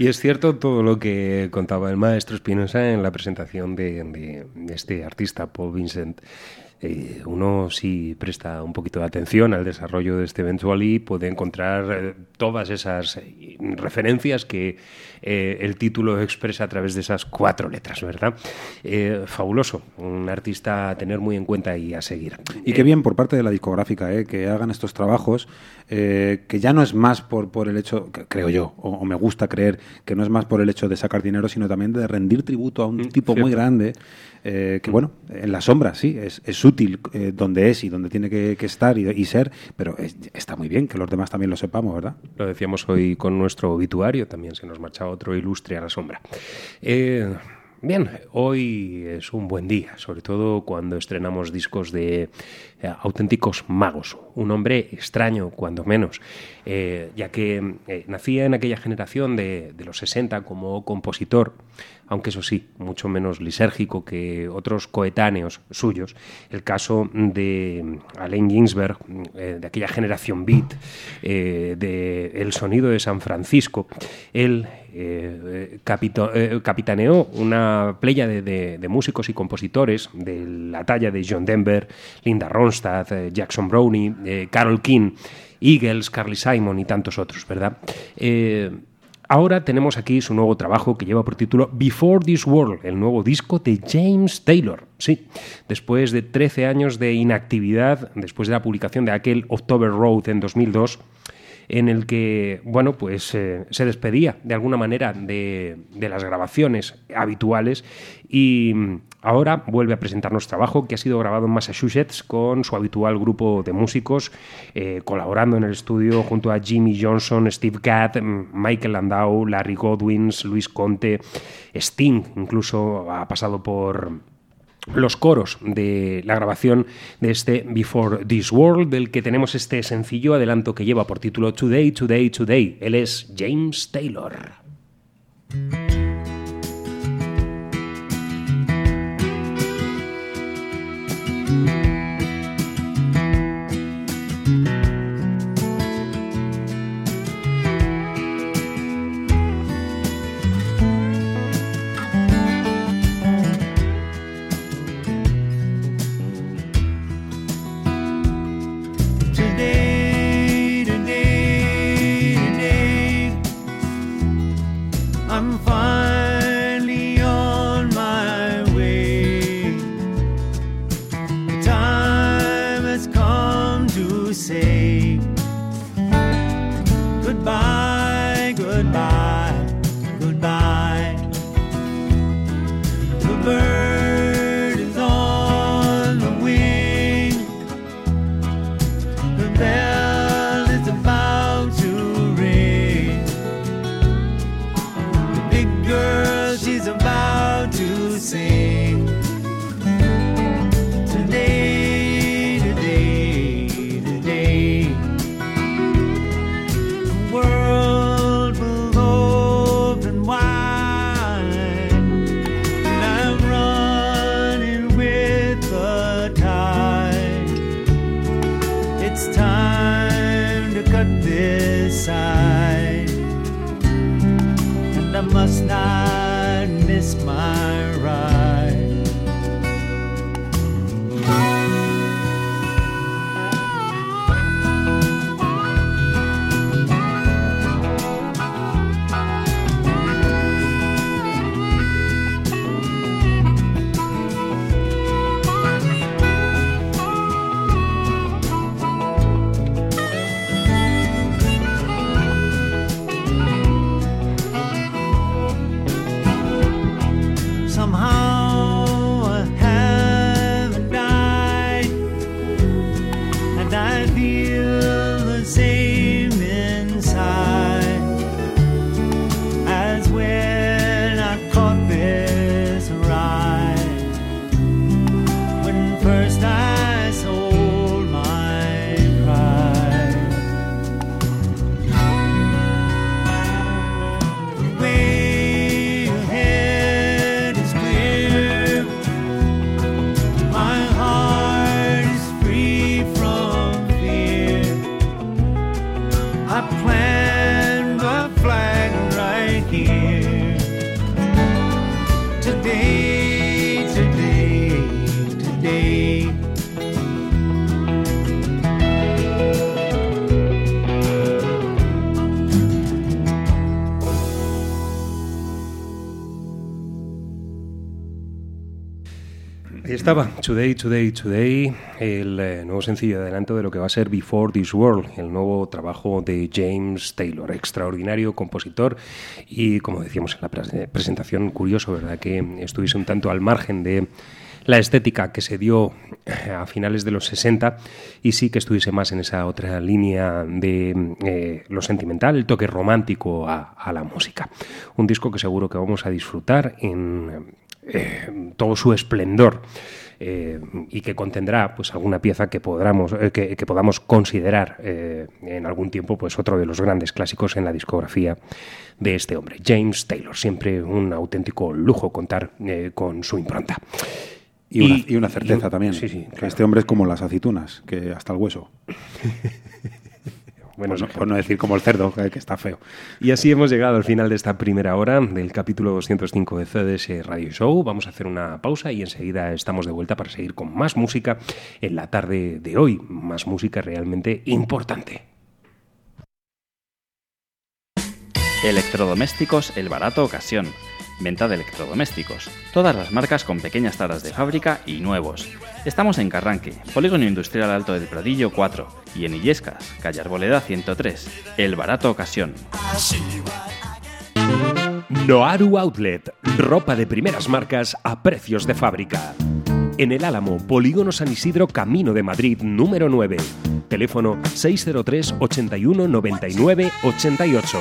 Y es cierto todo lo que contaba el maestro Espinosa en la presentación de, este artista, Paul Vincent. Eh, uno si presta un poquito de atención al desarrollo de este Eventually puede encontrar eh, todas esas referencias que eh, el título expresa a través de esas cuatro letras, ¿verdad? Eh, fabuloso, un artista a tener muy en cuenta y a seguir. Y qué bien por parte de la discográfica, ¿eh? que hagan estos trabajos, eh, que ya no es más por, por el hecho, creo yo, o, o me gusta creer, que no es más por el hecho de sacar dinero, sino también de rendir tributo a un tipo muy grande, eh, que bueno, en la sombra, sí, es, es útil eh, donde es y donde tiene que, que estar y, y ser, pero es- está muy bien que los demás también lo sepamos, ¿verdad? Lo decíamos hoy con nuestro obituario, también se nos marcha otro ilustre a la sombra. Eh, bien, hoy es un buen día, sobre todo cuando estrenamos discos de eh, auténticos magos. Un hombre extraño, cuando menos, eh, ya que nacía en aquella generación de, de los 60 como compositor, aunque eso sí, mucho menos lisérgico que otros coetáneos suyos. El caso de Allen Ginsberg, eh, de aquella generación beat, eh, de El sonido de San Francisco. Él eh, capitaneó una playa de, de- músicos y compositores de la talla de John Denver, Linda Ronstadt, Jackson Brownie, Carol King, Eagles, Carly Simon y tantos otros, ¿verdad? Ahora tenemos aquí su nuevo trabajo que lleva por título Before This World, el nuevo disco de James Taylor. Sí, después de 13 años de inactividad, después de la publicación de aquel October Road en 2002, en el que, bueno, pues eh, se despedía de alguna manera de, de las grabaciones habituales y ahora vuelve a presentarnos trabajo que ha sido grabado en Massachusetts con su habitual grupo de músicos, eh, colaborando en el estudio junto a Jimmy Johnson, Steve Gadd, mm, Michael Landau, Larry Godwins, Luis Conte, Sting, incluso ha pasado por los coros de la grabación de este Before This World, del que tenemos este sencillo adelanto que lleva por título Today, Today, Today. Él es James Taylor. Today, Today, Today, el eh, nuevo sencillo de adelanto de lo que va a ser Before This World, el nuevo trabajo de James Taylor, extraordinario compositor y, como decíamos en la pres- presentación, curioso, ¿verdad?, que estuviese un tanto al margen de la estética que se dio eh, a finales de los 60 y sí que estuviese más en esa otra línea de eh, lo sentimental, el toque romántico a, la música. Un disco que seguro que vamos a disfrutar en eh, todo su esplendor eh, y que contendrá pues alguna pieza que podamos eh, que, que podamos considerar eh, en algún tiempo pues otro de los grandes clásicos en la discografía de este hombre James Taylor siempre un auténtico lujo contar con su impronta Y, una, y una certeza y- también. sí, este hombre es como las aceitunas, que hasta el hueso. Buenos por, no, por no decir como el cerdo, que, que está feo. Y así hemos llegado al final de esta primera hora del capítulo 205 de CDS Radio Show. Vamos a hacer una pausa y enseguida estamos de vuelta para seguir con más música en la tarde de hoy. Más música realmente importante. Electrodomésticos El Barato Ocasión. Venta de electrodomésticos. Todas las marcas con pequeñas taras de fábrica y nuevos. Estamos en Carranque, Polígono Industrial Alto del Pradillo 4 y en Illescas, Calle Arboleda 103. El Barato Ocasión. Noaru Outlet, ropa de primeras marcas a precios de fábrica. En el Álamo, Polígono San Isidro, Camino de Madrid, número 9. Teléfono 603 81 99 88.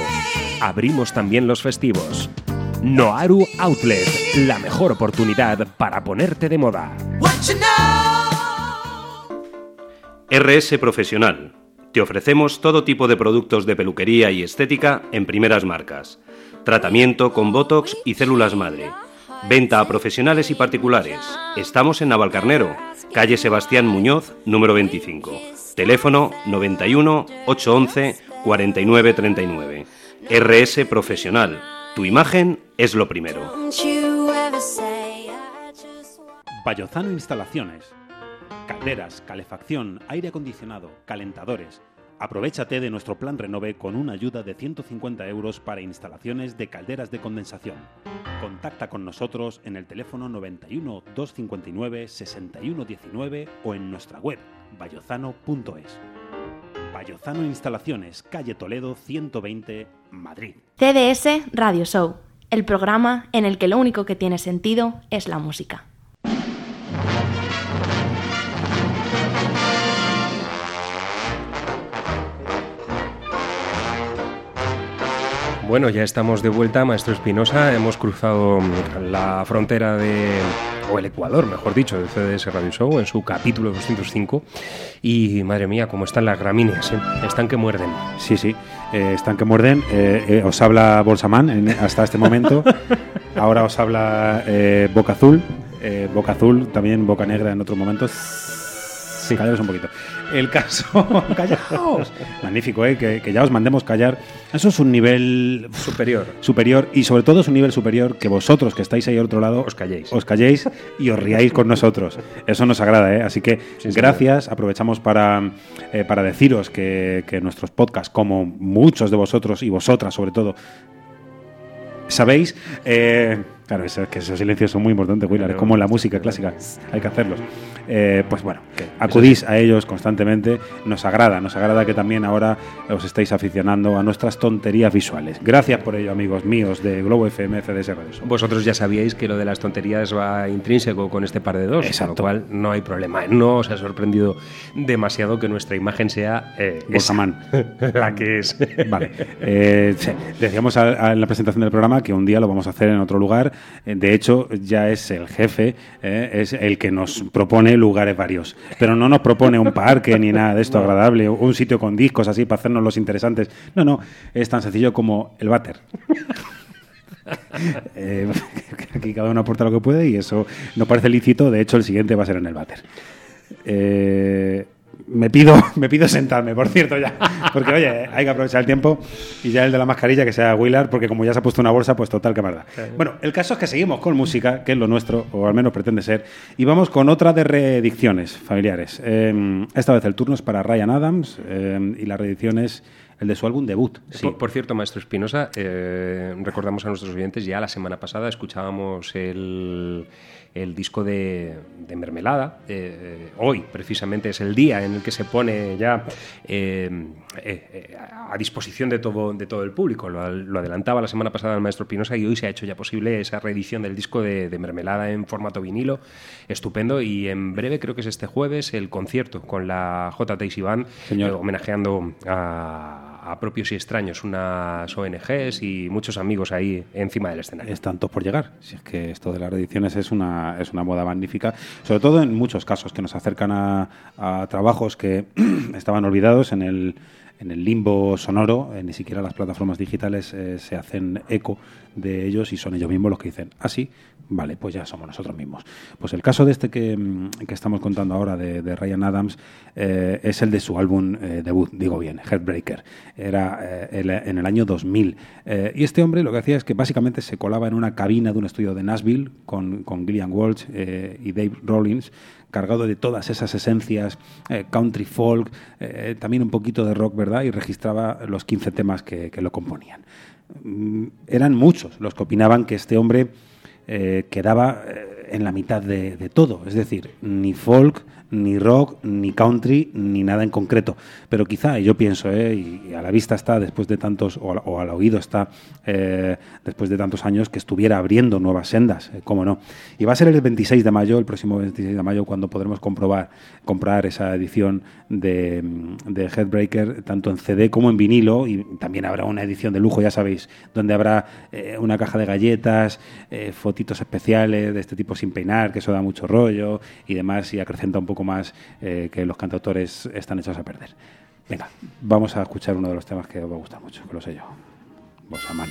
Abrimos también los festivos. Noaru Outlet, la mejor oportunidad para ponerte de moda. RS Profesional. Te ofrecemos todo tipo de productos de peluquería y estética en primeras marcas. Tratamiento con Botox y células madre. Venta a profesionales y particulares. Estamos en Navalcarnero, calle Sebastián Muñoz, número 25. Teléfono 91 811 4939. RS Profesional. Tu imagen es lo primero. Vallozano Instalaciones. Calderas, calefacción, aire acondicionado, calentadores. Aprovechate de nuestro plan Renove con una ayuda de 150 euros para instalaciones de calderas de condensación. Contacta con nosotros en el teléfono 91 259 6119 o en nuestra web vallozano.es. Vallozano Instalaciones, calle Toledo 120, Madrid. CDS Radio Show, el programa en el que lo único que tiene sentido es la música. Bueno, ya estamos de vuelta, maestro Espinosa. Hemos cruzado la frontera de, o el Ecuador, mejor dicho, de CDS Radio Show en su capítulo 205. Y madre mía, cómo están las gramíneas, ¿eh? están que muerden. Sí, sí, eh, están que muerden. Eh, eh, os habla Bolsaman en- hasta este momento. Ahora os habla eh, Boca Azul. eh, Boca Azul, también Boca Negra en otros momentos. Sí, callaros un poquito. El caso. ¡Callaos! Magnífico, ¿eh? Que, que ya os mandemos callar. Eso es un nivel. Superior. Superior. Y sobre todo es un nivel superior que vosotros que estáis ahí al otro lado. Os calléis. Os calléis y os riáis con nosotros. Eso nos agrada, ¿eh? Así que gracias. Aprovechamos para, eh, para deciros que, que nuestros podcasts, como muchos de vosotros y vosotras sobre todo, sabéis. eh, claro, eso- que esos silencios son muy importantes, Willard. Es como en la música clásica, hay que hacerlos. Eh, pues bueno, que acudís a ellos constantemente. Nos agrada, nos agrada que también ahora os estéis aficionando a nuestras tonterías visuales. Gracias por ello, amigos míos de Globo FM, CDS Radio Show. Vosotros ya sabíais que lo de las tonterías va intrínseco con este par de dos, con lo cual no hay problema. No os ha sorprendido demasiado que nuestra imagen sea eh, la que es. Vale. Eh, decíamos a- a- en la presentación del programa que un día lo vamos a hacer en otro lugar. Eh, De hecho, ya es el jefe, eh, es el que nos propone lugares varios. Pero no nos propone un parque ni nada de esto agradable, o un sitio con discos así para hacernos los interesantes. No, no, es tan sencillo como el váter. Eh, aquí cada uno aporta lo que puede y eso no parece lícito. De hecho, el siguiente va a ser en el váter. Eh, me pido, me pido sentarme, por cierto, ya. Porque, oye, hay que aprovechar el tiempo. Y ya el de la mascarilla, que sea Willard, porque como ya se ha puesto una bolsa, pues total, que marda. Bueno, el caso es que seguimos con música, que es lo nuestro, o al menos pretende ser. Y vamos con otra de reedicciones familiares. Eh, esta vez el turno es para Ryan Adams eh, y la reedición es el de su álbum debut. Sí. Por, por cierto, maestro Espinosa, eh, recordamos a nuestros oyentes, ya la semana pasada escuchábamos el, el disco de, de Mermelada. eh, hoy, precisamente, es el día en el que se pone ya eh, eh, eh, a disposición de todo, de todo el público. Lo, lo adelantaba la semana pasada el maestro Espinosa y hoy se ha hecho ya posible esa reedición del disco de, de Mermelada en formato vinilo. Estupendo. Y en breve, creo que es este jueves, el concierto con la J. Taisy Band, Señor. eh, homenajeando a a propios y extraños, unas ONGs y muchos amigos ahí encima del escenario. Están todos por llegar. Si es que esto de las reediciones es una, es una moda magnífica, sobre todo en muchos casos que nos acercan a trabajos que estaban olvidados en el, en el limbo sonoro, eh, ni siquiera las plataformas digitales eh, se hacen eco de ellos y son ellos mismos los que dicen, ah, sí, vale, pues ya somos nosotros mismos. Pues el caso de este que, mm, que estamos contando ahora, de, Ryan Adams, eh, es el de su álbum debut, digo bien, Heartbreaker. Era en el año 2000. Eh, y este hombre lo que hacía es que básicamente se colaba en una cabina de un estudio de Nashville con, con Gillian Walsh y Dave Rollins, cargado de todas esas esencias eh, country folk, eh, también un poquito de rock, ¿verdad? Y registraba los 15 temas que, lo componían. Mm, eran muchos los que opinaban que este hombre eh, quedaba en la mitad de, de todo, es decir, ni folk, ni rock, ni country, ni nada en concreto. Pero quizá, yo pienso, eh, y, a la vista está, después de tantos, o, al- o al oído está, eh, después de tantos años, que estuviera abriendo nuevas sendas, eh, cómo no. Y va a ser el 26 de mayo, el próximo 26 de mayo, cuando podremos comprobar, comprar esa edición de, mm, de Headbreaker, tanto en CD como en vinilo, y también habrá una edición de lujo, ya sabéis, donde habrá eh, una caja de galletas, eh, fotitos especiales de este tipo sin peinar, que eso da mucho rollo y demás, y acrecenta un poco más eh, que los cantautores están hechos a perder. Venga, vamos a escuchar uno de los temas que os va a gustar mucho, que lo sé yo. Bossa Man.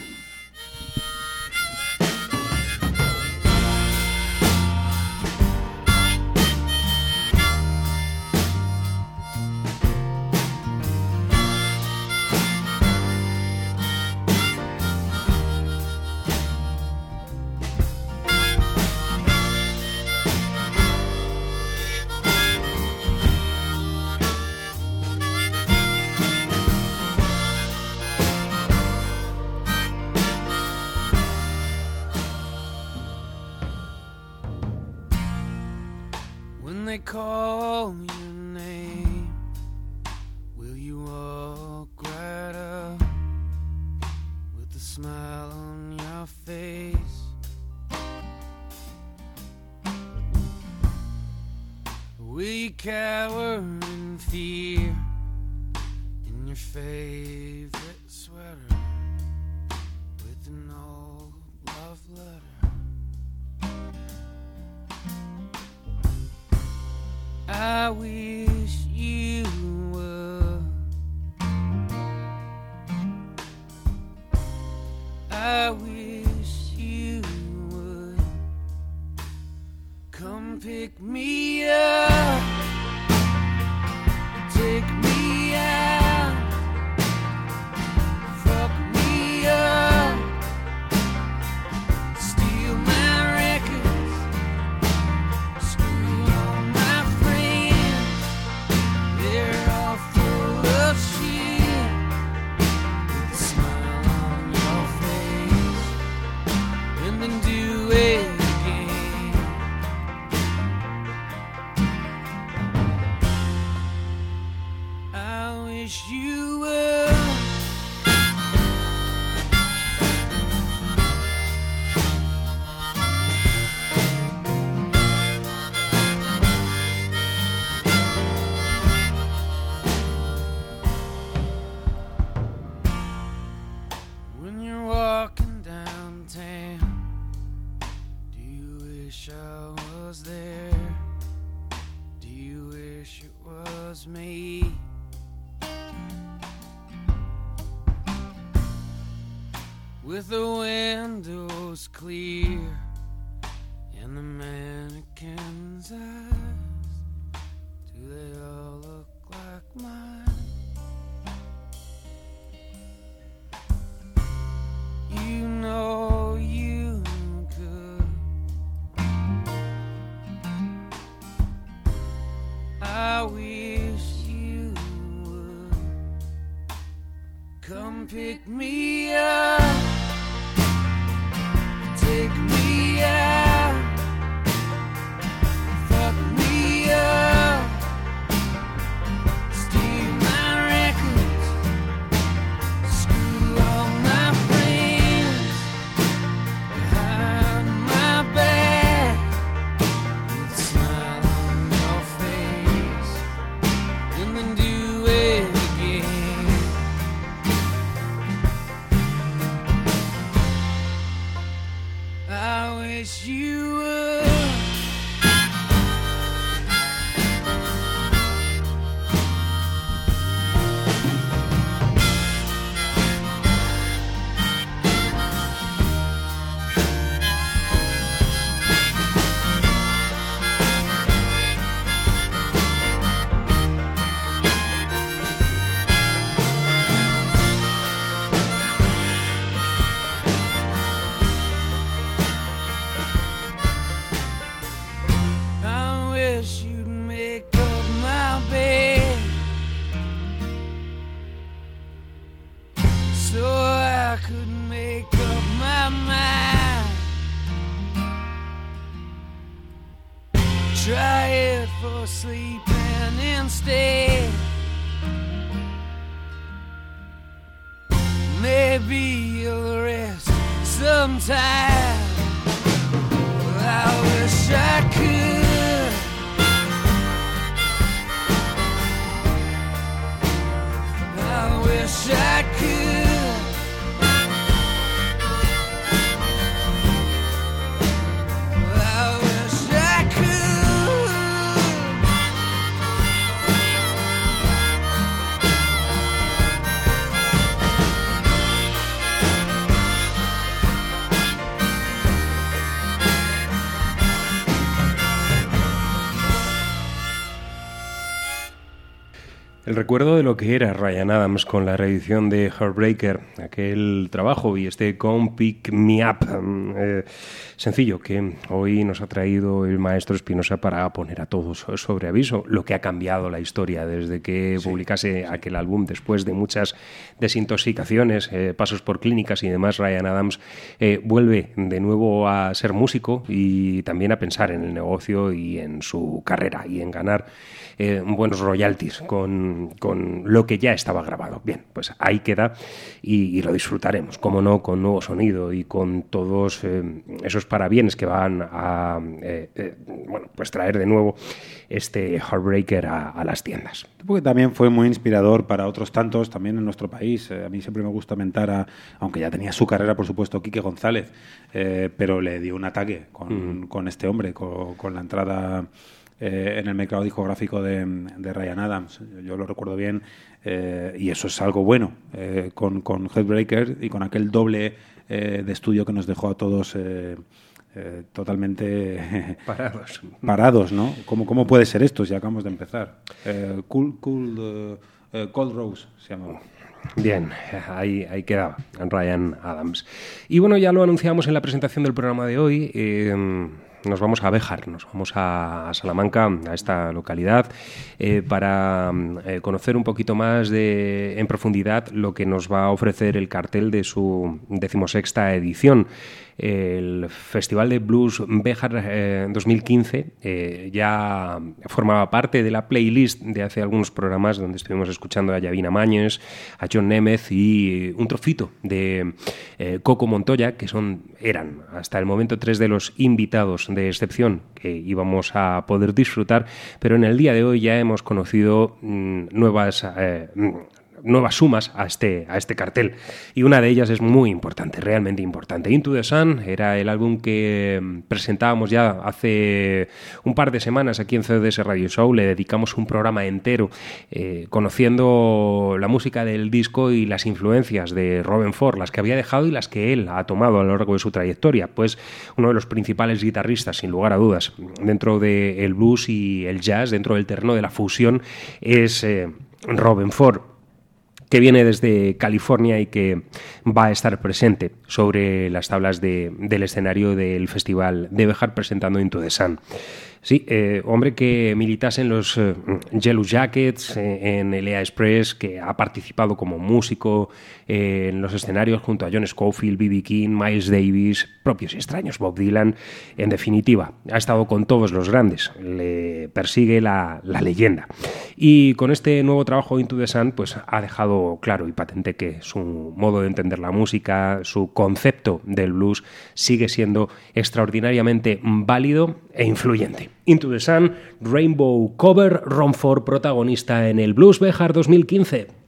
I wish you El recuerdo de lo que era Ryan Adams con la reedición de Heartbreaker, aquel trabajo y este Come Pick Me Up, mm, eh, sencillo, que hoy nos ha traído el maestro Espinosa para poner a todos sobre aviso lo que ha cambiado la historia desde que publicase aquel álbum después de muchas desintoxicaciones, eh, pasos por clínicas y demás. Ryan Adams eh, vuelve de nuevo a ser músico y también a pensar en el negocio y en su carrera y en ganar eh, buenos royalties con con, lo que ya estaba grabado. Bien, pues ahí queda y, y lo disfrutaremos, como no, con nuevo sonido y con todos eh, parabienes que van a eh, eh, bueno, pues traer de nuevo este Heartbreaker a, a las tiendas. Porque también fue muy inspirador para otros tantos, también en nuestro país. Eh, a mí siempre me gusta mentar a, aunque ya tenía su carrera, por supuesto, Quique González, pero le dio un ataque con, con este hombre, con, con la entrada eh, en el mercado discográfico de, de Ryan Adams. Yo lo recuerdo bien eh, y eso es algo bueno eh, con, con Headbreaker y con aquel doble eh, de estudio que nos dejó a todos eh, eh, totalmente Parados. parados, ¿no? ¿Cómo, ¿Cómo puede ser esto si acabamos de empezar? Eh, cool, cool, Cold Rose se llamaba. Bien, ahí, ahí quedaba Ryan Adams. Y bueno, ya lo anunciamos en la presentación del programa de hoy. Nos vamos a Béjar, nos vamos a, a Salamanca, a esta localidad, eh, para mm, eh, conocer un poquito más de, en profundidad lo que nos va a ofrecer el cartel de su decimosexta edición. El Festival de Blues Béjar eh, 2015 eh, ya formaba parte de la playlist de hace algunos programas donde estuvimos escuchando a Yavina Mañez, a John Nemeth y un trocito de eh, Coco Montoya, que son, eran hasta el momento tres de los invitados de excepción que íbamos a poder disfrutar, pero en el día de hoy ya hemos conocido mm, nuevas eh, nuevas sumas a este, a este cartel. Y una de ellas es muy importante, realmente importante. Into the Sun era el álbum que mm, presentábamos ya hace un par de semanas aquí en CDS Radio Show. Le dedicamos un programa entero eh, conociendo la música del disco y las influencias de Robin Ford, las que había dejado y las que él ha tomado a lo largo de su trayectoria. Pues uno de los principales guitarristas, sin lugar a dudas, dentro del blues y el jazz, dentro del terreno de la fusión, es eh, Robin Ford que viene desde California y que va a estar presente sobre las tablas de- del escenario del Festival de Bejar presentando Into the Sun. Sí, eh, hombre que militase en los eh, Yellow Jackets, eh, en el Express, que ha participado como músico eh, en los escenarios junto a John Scofield, B.B. King, Miles Davis, propios y extraños, Bob Dylan. En definitiva, ha estado con todos los grandes, le persigue la leyenda. Y con este nuevo trabajo Into the Sun, pues ha dejado claro y patente que su modo de entender la música, su concepto del blues, sigue siendo extraordinariamente válido e influyente. Into the Sun, Rainbow Cover, Ron Ford protagonista en el Blues Bejar 2015.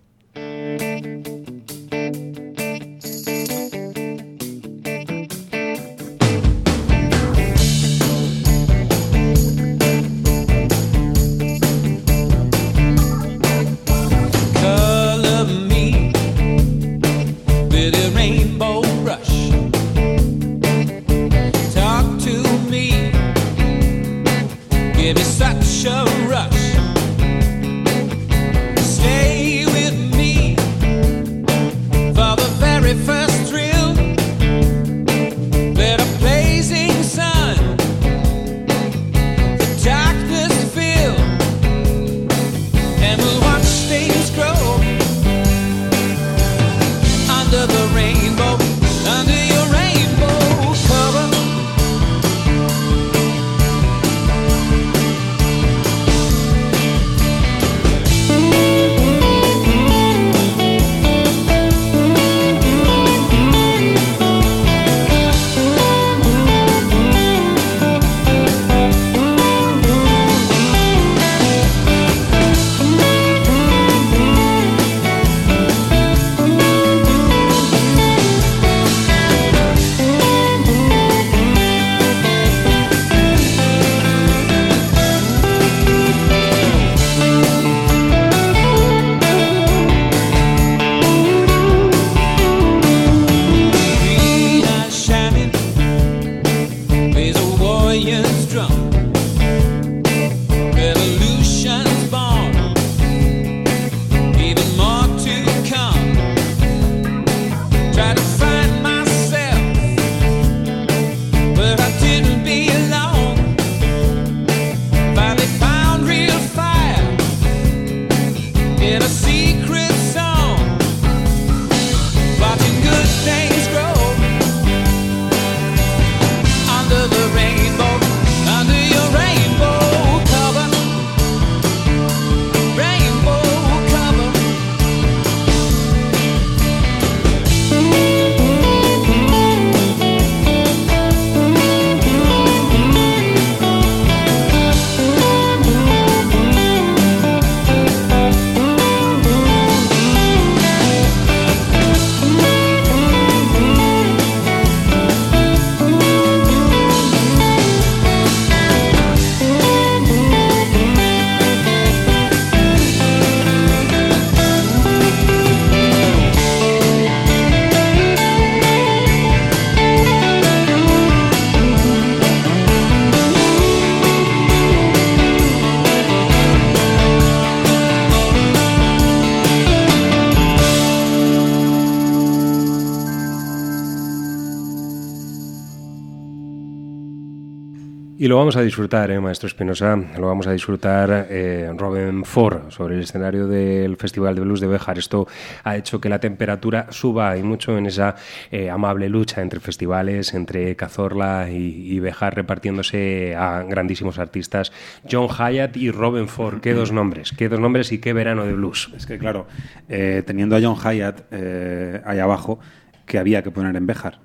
Lo vamos a disfrutar, ¿eh, maestro Espinosa. Lo vamos a disfrutar eh, Robin Ford sobre el escenario del Festival de Blues de Béjar. Esto ha hecho que la temperatura suba y mucho en esa eh, amable lucha entre festivales, entre Cazorla y, y Béjar, repartiéndose a grandísimos artistas. John Hyatt y Robin Ford. Qué dos nombres, qué dos nombres y qué verano de blues. Es que, claro, eh, teniendo a John Hyatt eh, ahí abajo, que había que poner en Béjar.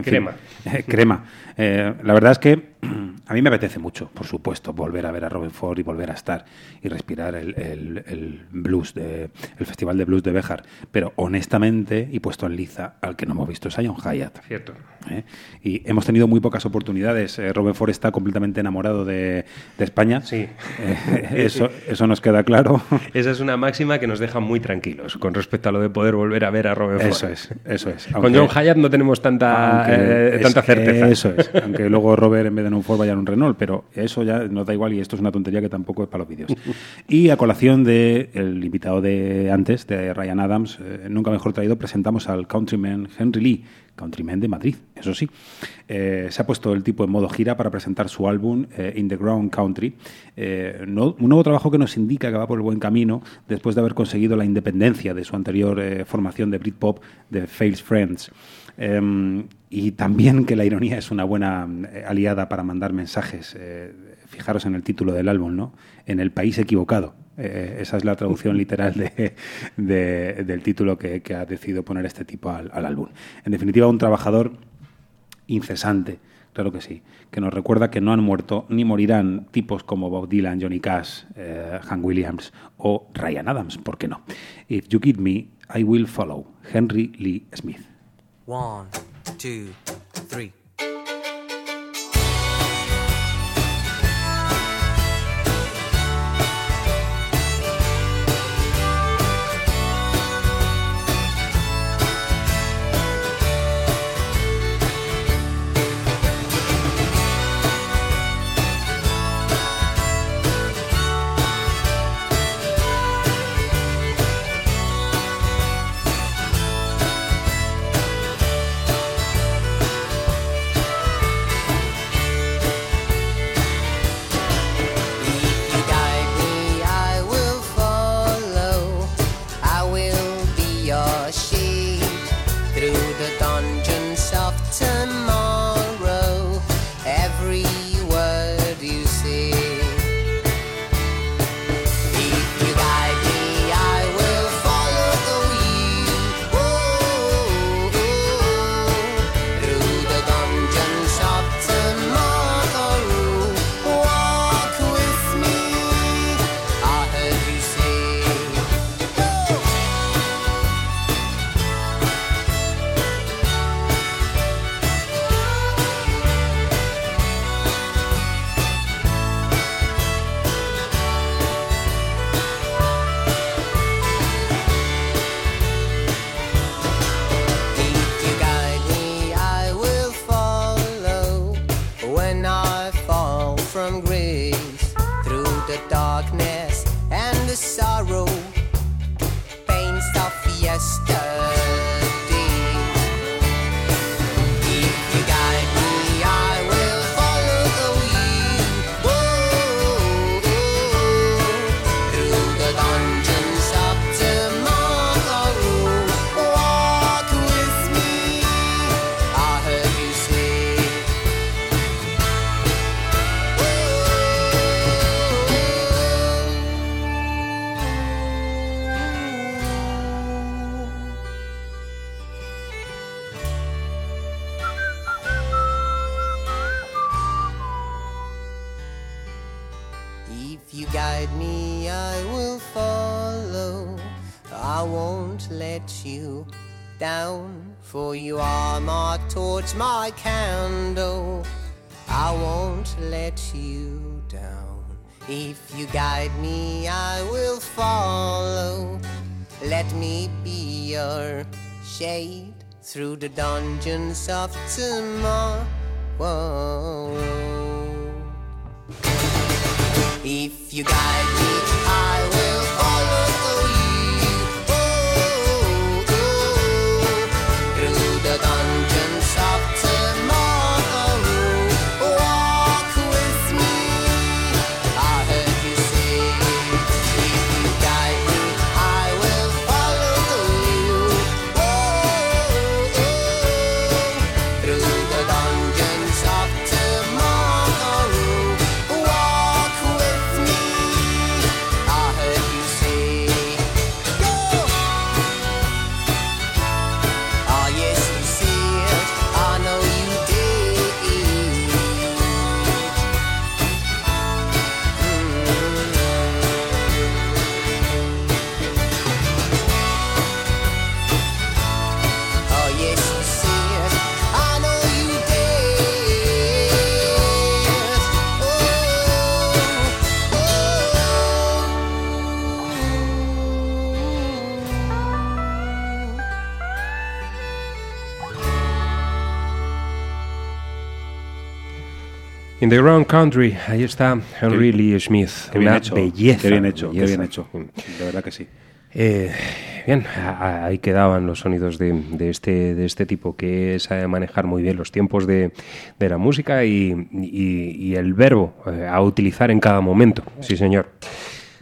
Fin, Crema. Eh, la verdad es que a mí me apetece mucho, por supuesto, volver a ver a Robin Ford y volver a estar y respirar el, el- el blues, de, el Festival de Blues de Béjar. Pero honestamente, y puesto en liza, al que no hemos visto es a John Hyatt. Cierto. ¿eh? Y hemos tenido muy pocas oportunidades. Eh, Robin Ford está completamente enamorado de, de España. Sí. Eh, eso, eso nos queda claro. Esa es una máxima que nos deja muy tranquilos con respecto a lo de poder volver a ver a Robin Ford. Eso es, eso es. Con John Hyatt no tenemos tanta, tanta certeza. Eso es. Aunque luego Robert en vez de un Ford vaya en un Renault, pero eso ya nos da igual y esto es una tontería que tampoco es para los vídeos. Y a colación del el invitado de antes, de Ryan Adams, eh, nunca mejor traído, presentamos al countryman Henry Lee, countryman de Madrid, eso sí. Eh, se ha puesto el tipo en modo gira para presentar su álbum eh, In the Ground Country, eh, un nuevo trabajo que nos indica que va por el buen camino después de haber conseguido la independencia de su anterior formación de Britpop, de Fails Friends. Em, y también que la ironía es una buena aliada para mandar mensajes. Fijaros en el título del álbum, ¿no? En el país equivocado. Eh, esa es la traducción literal de- de- del título que, ha decidido poner este tipo al, al álbum. En definitiva, un trabajador incesante, claro que sí, que nos recuerda que no han muerto ni morirán tipos como Bob Dylan, Johnny Cash, eh, Hank Williams o Ryan Adams, ¿por qué no? If you give me, I will follow. Henry Lee Smith. One, two, three. Through the dungeons of tomorrow. If you guide me, I In the Wrong Country, ahí está Henry Lee Smith. Qué bien Una hecho. belleza. Qué bien hecho, qué belleza. bien hecho. De verdad que sí. Eh, bien, ahí quedaban los sonidos de, de este, de este tipo que sabe manejar muy bien los tiempos de, de la música y, y- y el verbo eh, a utilizar en cada momento. Sí, señor.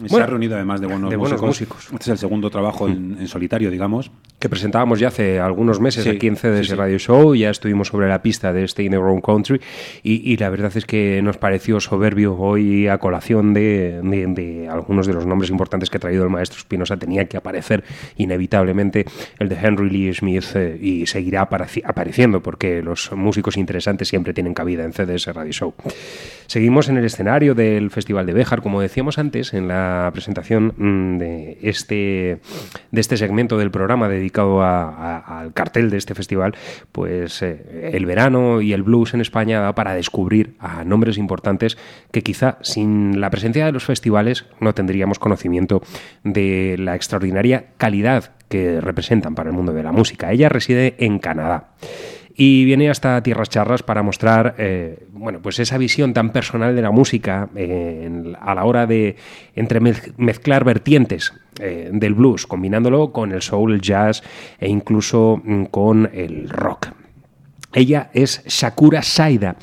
Se ha reunido además de buenos, de buenos músicos. músicos. Este es el segundo trabajo en, en solitario, digamos. que presentábamos ya hace algunos meses Sí, aquí en CDS sí, sí. Radio Show, ya estuvimos sobre la pista de este In the Wrong Country y, y la verdad es que nos pareció soberbio hoy a colación de, de- de algunos de los nombres importantes que ha traído el maestro Spinoza, tenía que aparecer inevitablemente el de Henry Lee Smith eh, y seguirá apareci- apareciendo porque los músicos interesantes siempre tienen cabida en CDS Radio Show. Seguimos en el escenario del Festival de Béjar, como decíamos antes en la presentación mm, de este, de este segmento del programa dedicado a- al cartel de este festival, pues eh, el verano y el blues en España da para descubrir a nombres importantes que quizá sin la presencia de los festivales no tendríamos conocimiento de la extraordinaria calidad que representan para el mundo de la música. Ella reside en Canadá y viene hasta Tierras Charras para mostrar eh, bueno, pues esa visión tan personal de la música eh, en- a la hora de entremez- mezclar vertientes eh, del blues, combinándolo con el soul, el jazz e incluso mm, con el rock. Ella es Shakura Saida.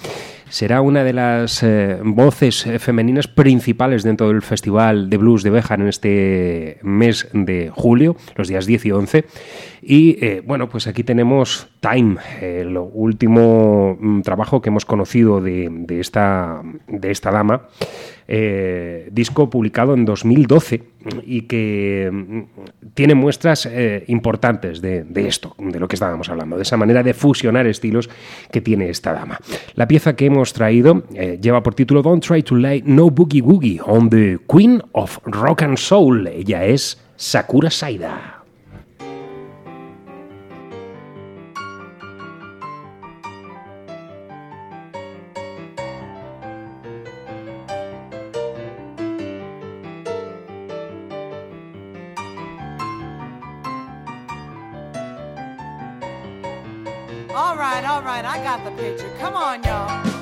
Será una de las eh, voces eh, femeninas principales dentro del Festival de Blues de Béjar en este mes de julio, los días 10 y 11. Y eh, bueno, pues aquí tenemos Time, el último mm, trabajo que hemos conocido de, de esta, de esta dama. Eh, disco publicado en 2012 y que mm, tiene muestras eh, importantes de, esto, de lo que estábamos hablando, de esa manera de fusionar estilos que tiene esta dama. La pieza que hemos traído eh, lleva por título Don't Try to Lay No Boogie Woogie on the Queen of Rock and Soul. Ella es Sakura Saida. Got the picture. Come on, y'all.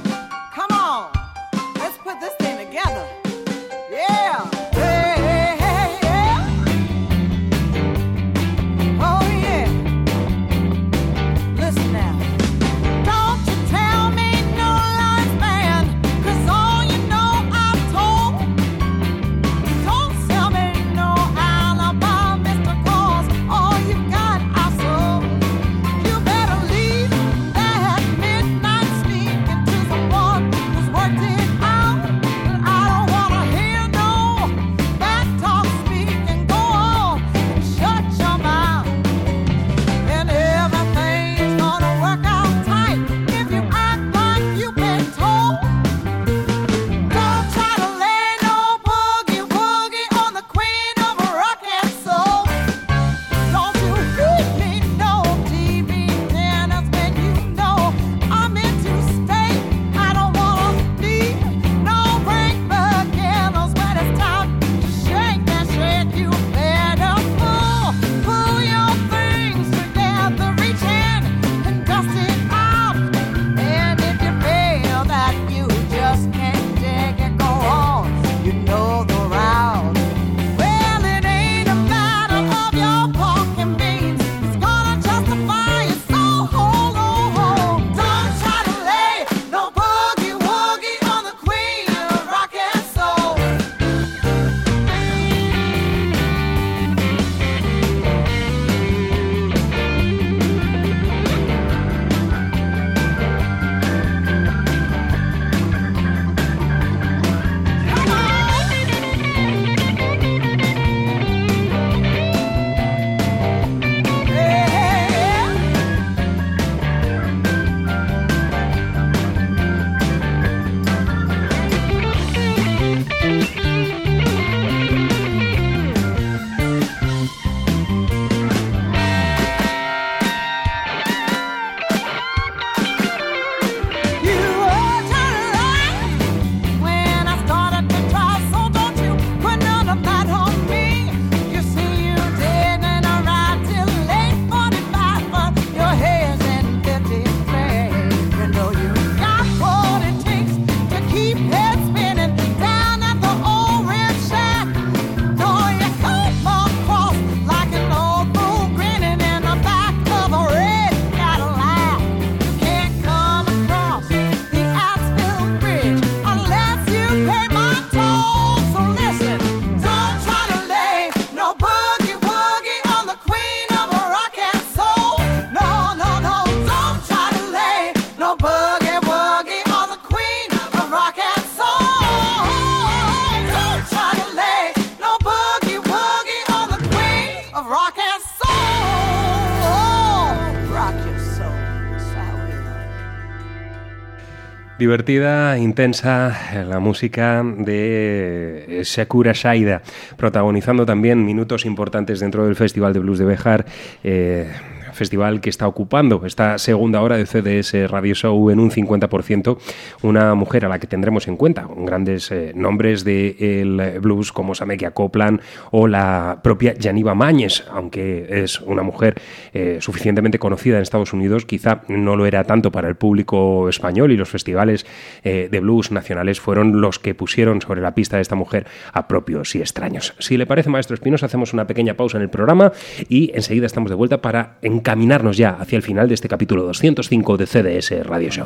Divertida, intensa, eh, la música de eh, Sakura Shaida, protagonizando también minutos importantes dentro del Festival de Blues de Bejar. eh, festival que está ocupando esta segunda hora de CDS Radio Show en un 50%, una mujer a la que tendremos en cuenta, grandes eh, nombres del blues como Samekia Copland o la propia Janiva Mañez, aunque es una mujer eh, suficientemente conocida en Estados Unidos, quizá no lo era tanto para el público español y los festivales eh, de blues nacionales fueron los que pusieron sobre la pista de esta mujer a propios y extraños. Si le parece, maestro Espinos, hacemos una pequeña pausa en el programa y enseguida estamos de vuelta para encaminarnos ya hacia el final de este capítulo 205 de CDS Radio Show.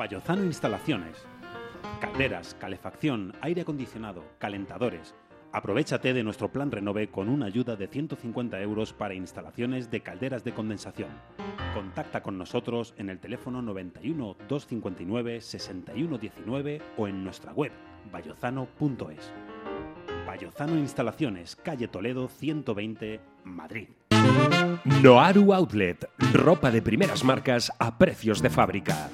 Payozano Instalaciones. Calderas, calefacción, aire acondicionado, calentadores. Aprovechate de nuestro plan Renove con una ayuda de 150 euros para instalaciones de calderas de condensación. Contacta con nosotros en el teléfono 91 259 6119 o en nuestra web bayozano.es. Bayozano Instalaciones, calle Toledo 120, Madrid. Noaru Outlet, ropa de primeras marcas a precios de fábrica.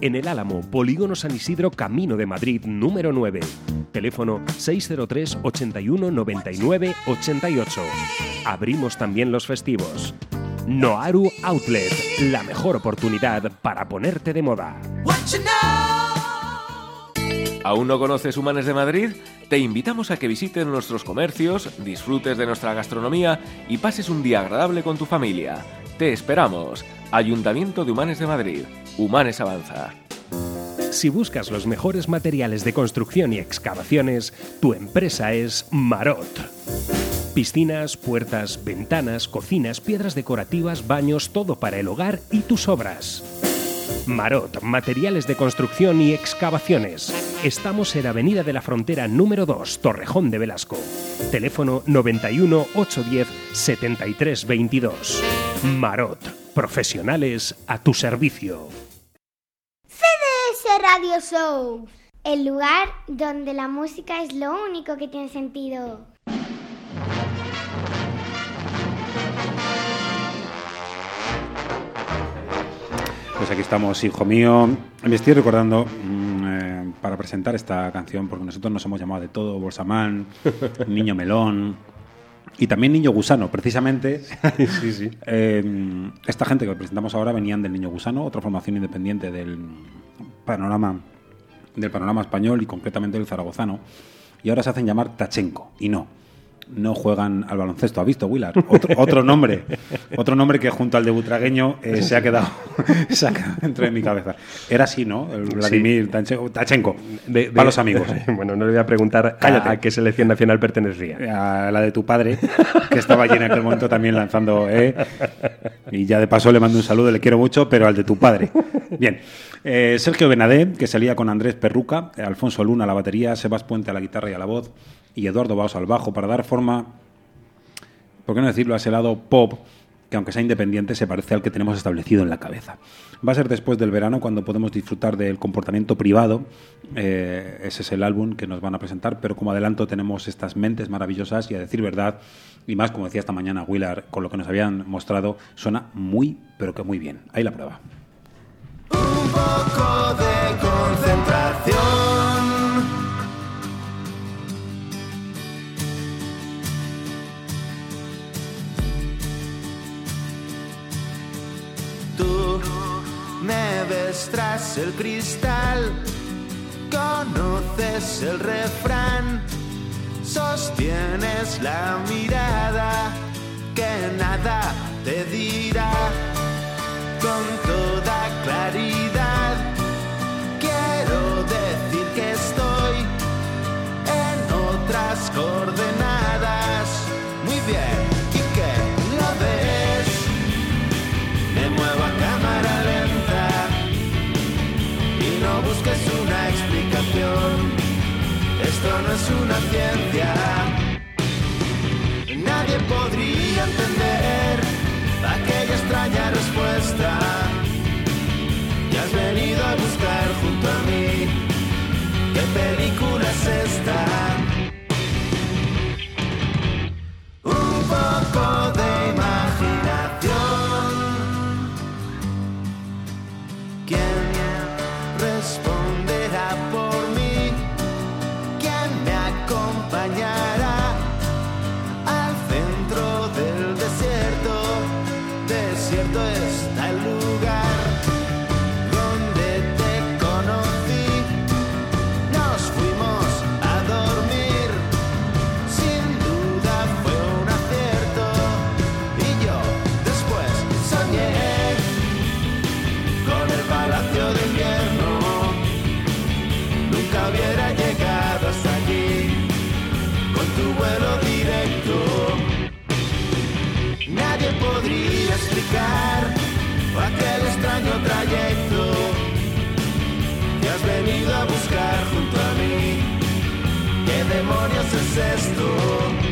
En el Álamo, Polígono San Isidro, Camino de Madrid, número 9. Teléfono 603 81 99 88. Abrimos también los festivos. Noaru Outlet, la mejor oportunidad para ponerte de moda. ¿Aún no conoces Humanes de Madrid? Te invitamos a que visites nuestros comercios, disfrutes de nuestra gastronomía y pases un día agradable con tu familia. Te esperamos. Ayuntamiento de Humanes de Madrid. Humanes Avanza. Si buscas los mejores materiales de construcción y excavaciones, tu empresa es Marot. Piscinas, puertas, ventanas, cocinas, piedras decorativas, baños, todo para el hogar y tus obras. Marot, materiales de construcción y excavaciones. Estamos en Avenida de la Frontera número 2, Torrejón de Velasco. Teléfono 91 810 73 22. Marot, profesionales a tu servicio. CDS Radio Show, el lugar donde la música es lo único que tiene sentido. Pues aquí estamos, hijo mío. Me estoy recordando mm, eh, para presentar esta canción, porque nosotros nos hemos llamado de todo, Bolsamán, Niño Melón y también Niño Gusano, precisamente. sí, sí. Eh, esta gente que presentamos ahora venían del Niño Gusano, otra formación independiente del panorama del panorama español y concretamente del zaragozano, y ahora se hacen llamar Tachenko, y no. No juegan al baloncesto, ¿ha visto Willard? Otro, otro nombre, otro nombre que junto al de Butragueño eh, se ha quedado se ha quedado dentro de mi cabeza. Era así, ¿no? El Vladimir Tachenko, Tachenko De- de- para los amigos. bueno, no le voy a preguntar a- Cállate. a, qué selección nacional pertenecía. a la de tu padre, que estaba allí en aquel momento también lanzando. eh, y ya de paso le mando un saludo, le quiero mucho, pero al de tu padre. Bien. Eh, Sergio Benadé, que salía con Andrés Perruca, Alfonso Luna a la batería, Sebas Puente a la guitarra y a la voz, y Eduardo Baos al bajo, para dar forma, por qué no decirlo, a ese lado pop, que aunque sea independiente, se parece al que tenemos establecido en la cabeza. Va a ser después del verano cuando podemos disfrutar del comportamiento privado. Eh, ese es el álbum que nos van a presentar, pero como adelanto tenemos estas mentes maravillosas y a decir verdad, y más como decía esta mañana Willard, con lo que nos habían mostrado, suena muy, pero que muy bien. Ahí la prueba. Un poco de concentración. Ves tras el cristal, conoces el refrán, sostienes la mirada que nada te dirá con toda claridad. Es una ciencia. ¿Qué demonios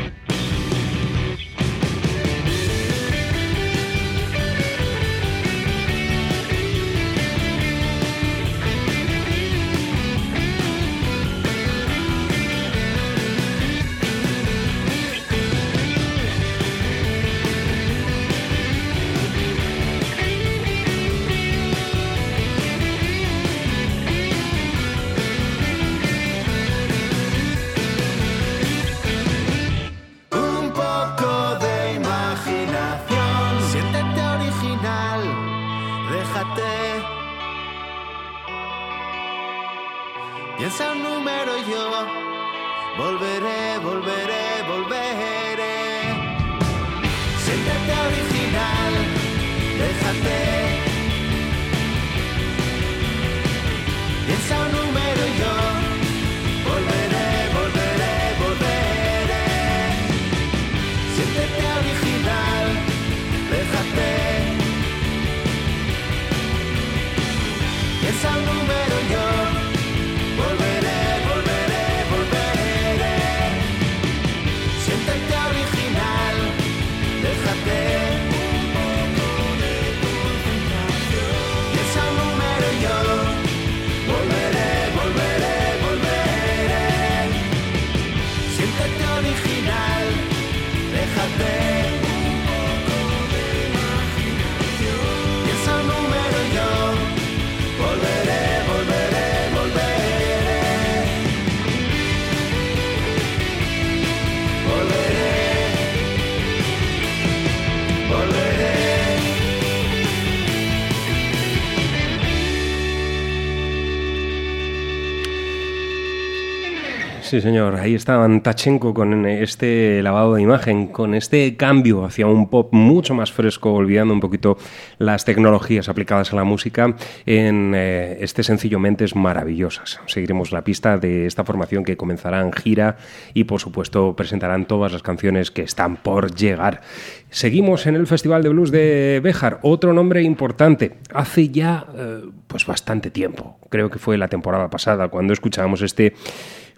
Sí, señor. Ahí estaban Tachenko con este lavado de imagen, con este cambio hacia un pop mucho más fresco, olvidando un poquito las tecnologías aplicadas a la música en eh, este sencillo Mentes Maravillosas. Seguiremos la pista de esta formación que comenzará en gira y, por supuesto, presentarán todas las canciones que están por llegar. Seguimos en el Festival de Blues de Béjar, otro nombre importante. Hace ya eh, pues bastante tiempo, creo que fue la temporada pasada, cuando escuchábamos este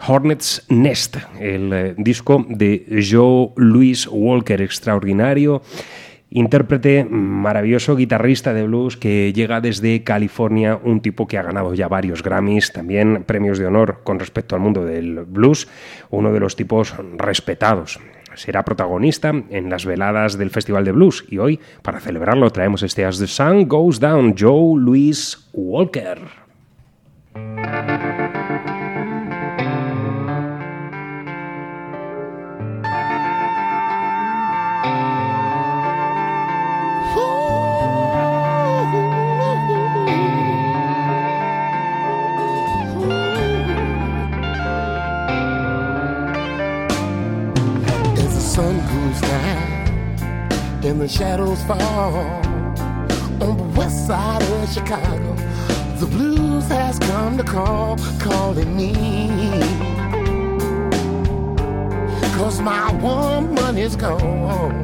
Hornets Nest, el eh, disco de Joe Louis Walker, extraordinario intérprete maravilloso, guitarrista de blues que llega desde California, un tipo que ha ganado ya varios Grammys, también premios de honor con respecto al mundo del blues, uno de los tipos respetados. Será protagonista en las veladas del Festival de Blues y hoy, para celebrarlo, traemos este As the Sun Goes Down, Joe Louis Walker. And the shadows fall on the west side of Chicago, the blues has come to call, calling me. Cause my woman is gone.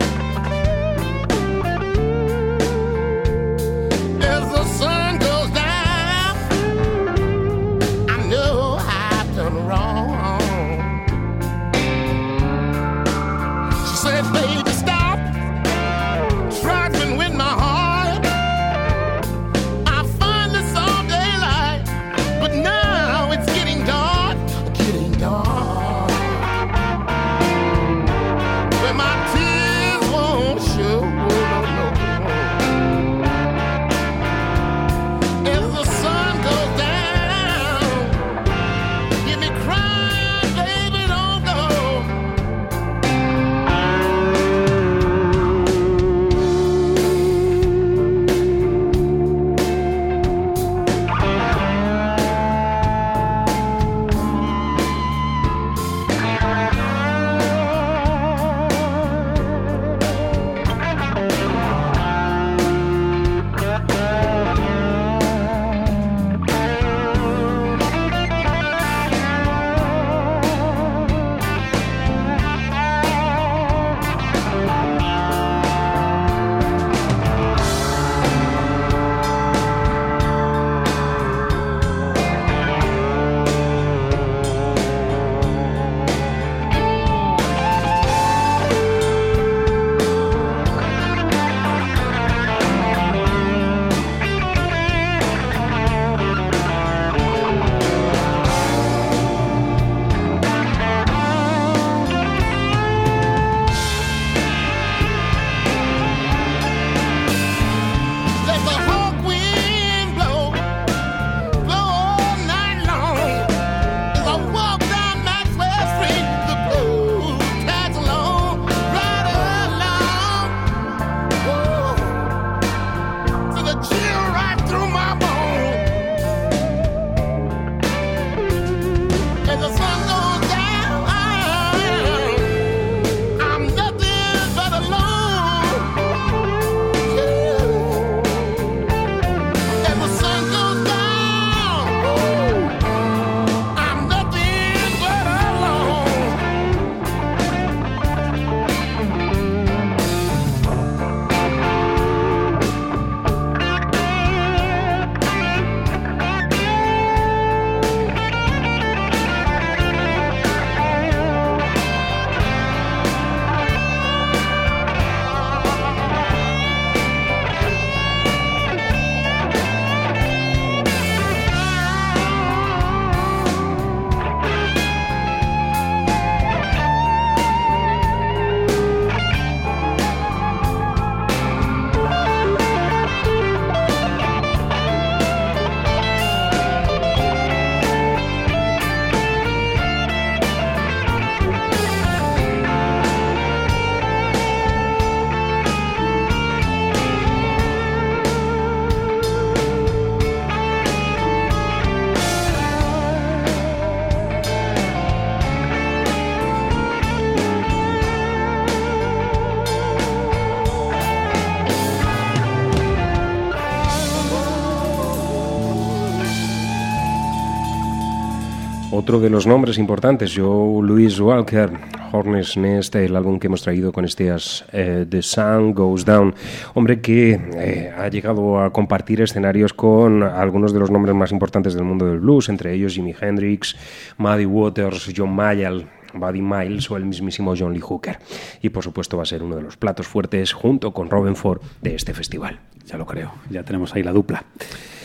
Otro de los nombres importantes, Joe Louis Walker, Hornets Nest, el álbum que hemos traído con estas eh, The Sun Goes Down. Hombre que eh, ha llegado a compartir escenarios con algunos de los nombres más importantes del mundo del blues, entre ellos Jimi Hendrix, Muddy Waters, John Mayall, Buddy Miles o el mismísimo John Lee Hooker. Y por supuesto va a ser uno de los platos fuertes junto con Robin Ford de este festival. Ya lo creo, ya tenemos ahí la dupla.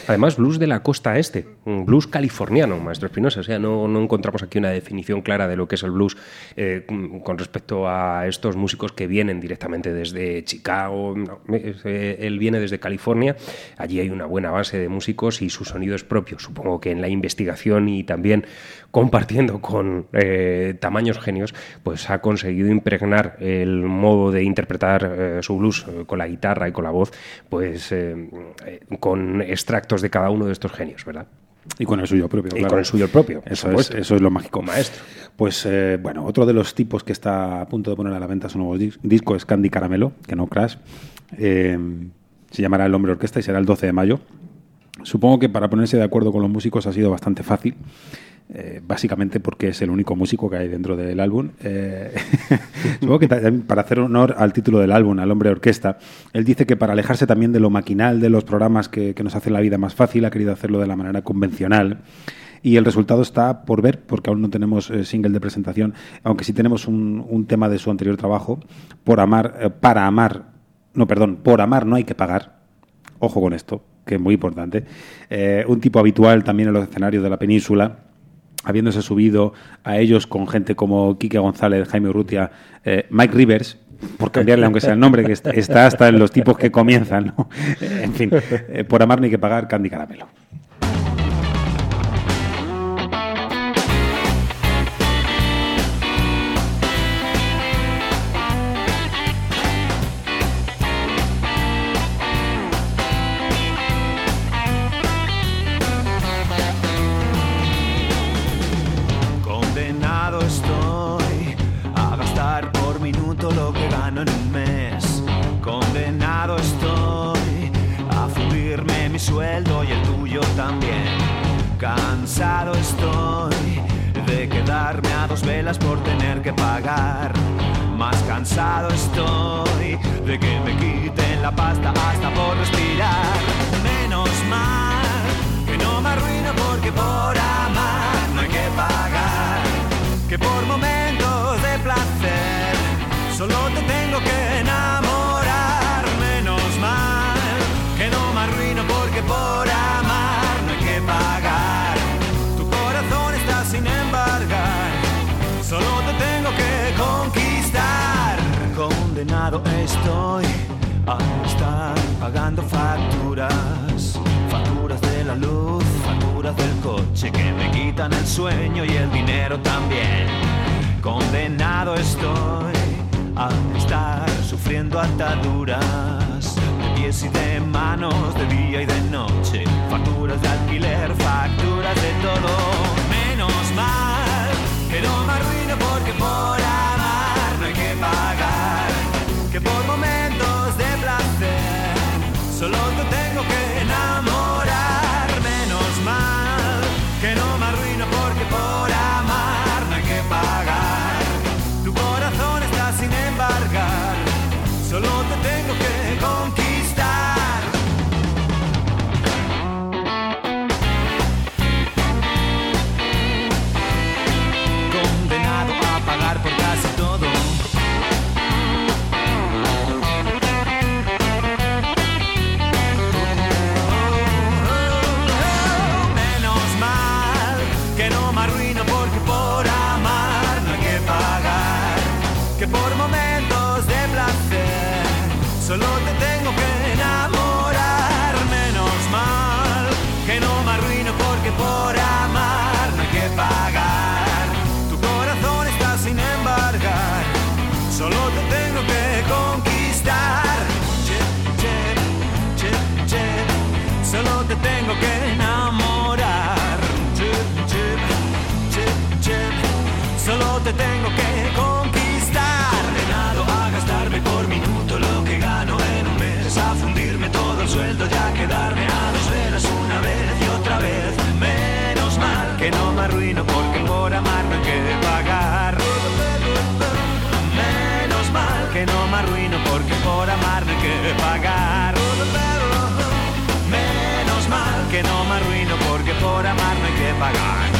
Además, blues de la costa este, un blues californiano, maestro Espinosa. O sea, no, no, encontramos aquí una definición clara de lo que es el blues eh, con respecto a estos músicos que vienen directamente desde Chicago. No, eh, él viene desde California. Allí hay una buena base de músicos y su sonido es propio. Supongo que en la investigación y también compartiendo con eh, tamaños genios, pues ha conseguido impregnar el modo de interpretar eh, su blues eh, con la guitarra y con la voz, pues con extractos de cada uno de estos genios, ¿verdad? Y con el suyo propio. Y con el suyo propio. Eso es, eso es lo mágico. Maestro. Pues eh, bueno, otro de los tipos que está a punto de poner a la venta su nuevo dis disco es Candy Caramelo, que no Crash. Eh, se llamará El Hombre Orquesta y será el 12 de mayo. Supongo que para ponerse de acuerdo con los músicos ha sido bastante fácil. Eh, básicamente porque es el único músico que hay dentro del álbum. Eh, supongo que para hacer honor al título del álbum, al hombre orquesta, él dice que para alejarse también de lo maquinal de los programas que, nos hacen la vida más fácil, ha querido hacerlo de la manera convencional. Y el resultado está por ver, porque aún no tenemos eh, single de presentación, aunque sí tenemos un, tema de su anterior trabajo, por amar, para amar, no, perdón, por amar no hay que pagar. Ojo con esto, que es muy importante. Un tipo habitual también en los escenarios de la península, habiéndose subido a ellos con gente como Quique González, Jaime Urrutia, eh, Mike Rivers, por cambiarle aunque sea el nombre, que está, hasta en los tipos que comienzan, ¿no? En fin, eh, por amar hay que pagar Candy Caramelo. Dos velas por tener que pagar. Más cansado estoy de que me quiten la pasta hasta por respirar. Menos mal que no me arruino porque por amar no hay que pagar. Que por momentos de placer solo Estoy a estar pagando facturas. Facturas de la luz, facturas del coche que me quitan el sueño y el dinero también. Condenado estoy a estar sufriendo ataduras de pies y de manos, de día y de noche. Facturas de alquiler, facturas de todo. Menos mal que no me arruino porque por amar no hay que pagar. Por momentos de placer solo te tengo que que pagar. Menos mal que no me arruino porque por amar no hay que pagar.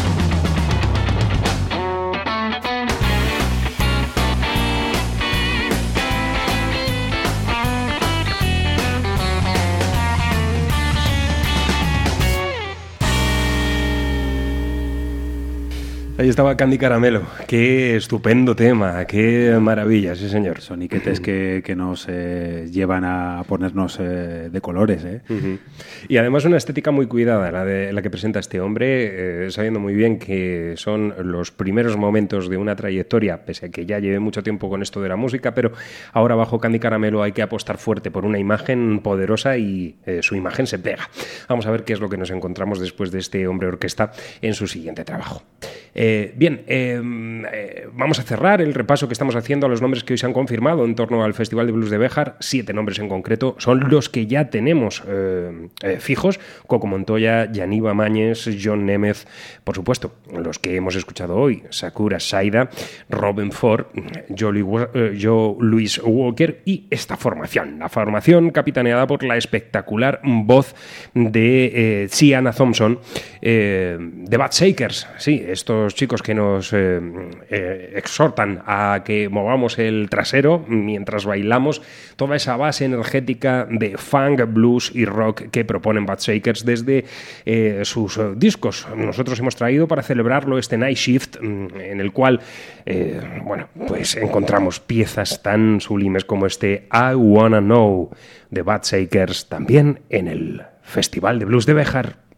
Ahí estaba Candy Caramelo. Qué estupendo tema, qué maravilla, sí señor. Soniquetes que, que nos eh, llevan a ponernos eh, de colores, ¿eh? Y además una estética muy cuidada, la, de, la que presenta este hombre, eh, sabiendo muy bien que son los primeros momentos de una trayectoria, pese a que ya lleve mucho tiempo con esto de la música, pero ahora bajo Candy Caramelo hay que apostar fuerte por una imagen poderosa y su imagen se pega. Vamos a ver qué es lo que nos encontramos después de este hombre orquesta en su siguiente trabajo. Eh, bien, eh, eh, vamos a cerrar el repaso que estamos haciendo a los nombres que hoy se han confirmado en torno al Festival de Blues de Béjar. Siete nombres en concreto son los que ya tenemos eh, eh, fijos. Coco Montoya, Yaniva Mañez, John Nemeth, por supuesto, los que hemos escuchado hoy, Sakura Saida, Robin Ford, Joe, eh, Joe Louis Walker y esta formación, la formación capitaneada por la espectacular voz de eh, Sienna Thompson, eh, de Bad Shakers. Sí, estos chicos que nos eh, eh, exhortan a que movamos el trasero mientras bailamos, toda esa base energética de funk, blues y rock que proponen Bad Shakers desde eh, sus discos. Nosotros hemos traído para celebrarlo este Night Shift, mm, en el cual, bueno, pues encontramos piezas tan sublimes como este I Wanna Know de Bad Shakers, también en el Festival de Blues de Béjar.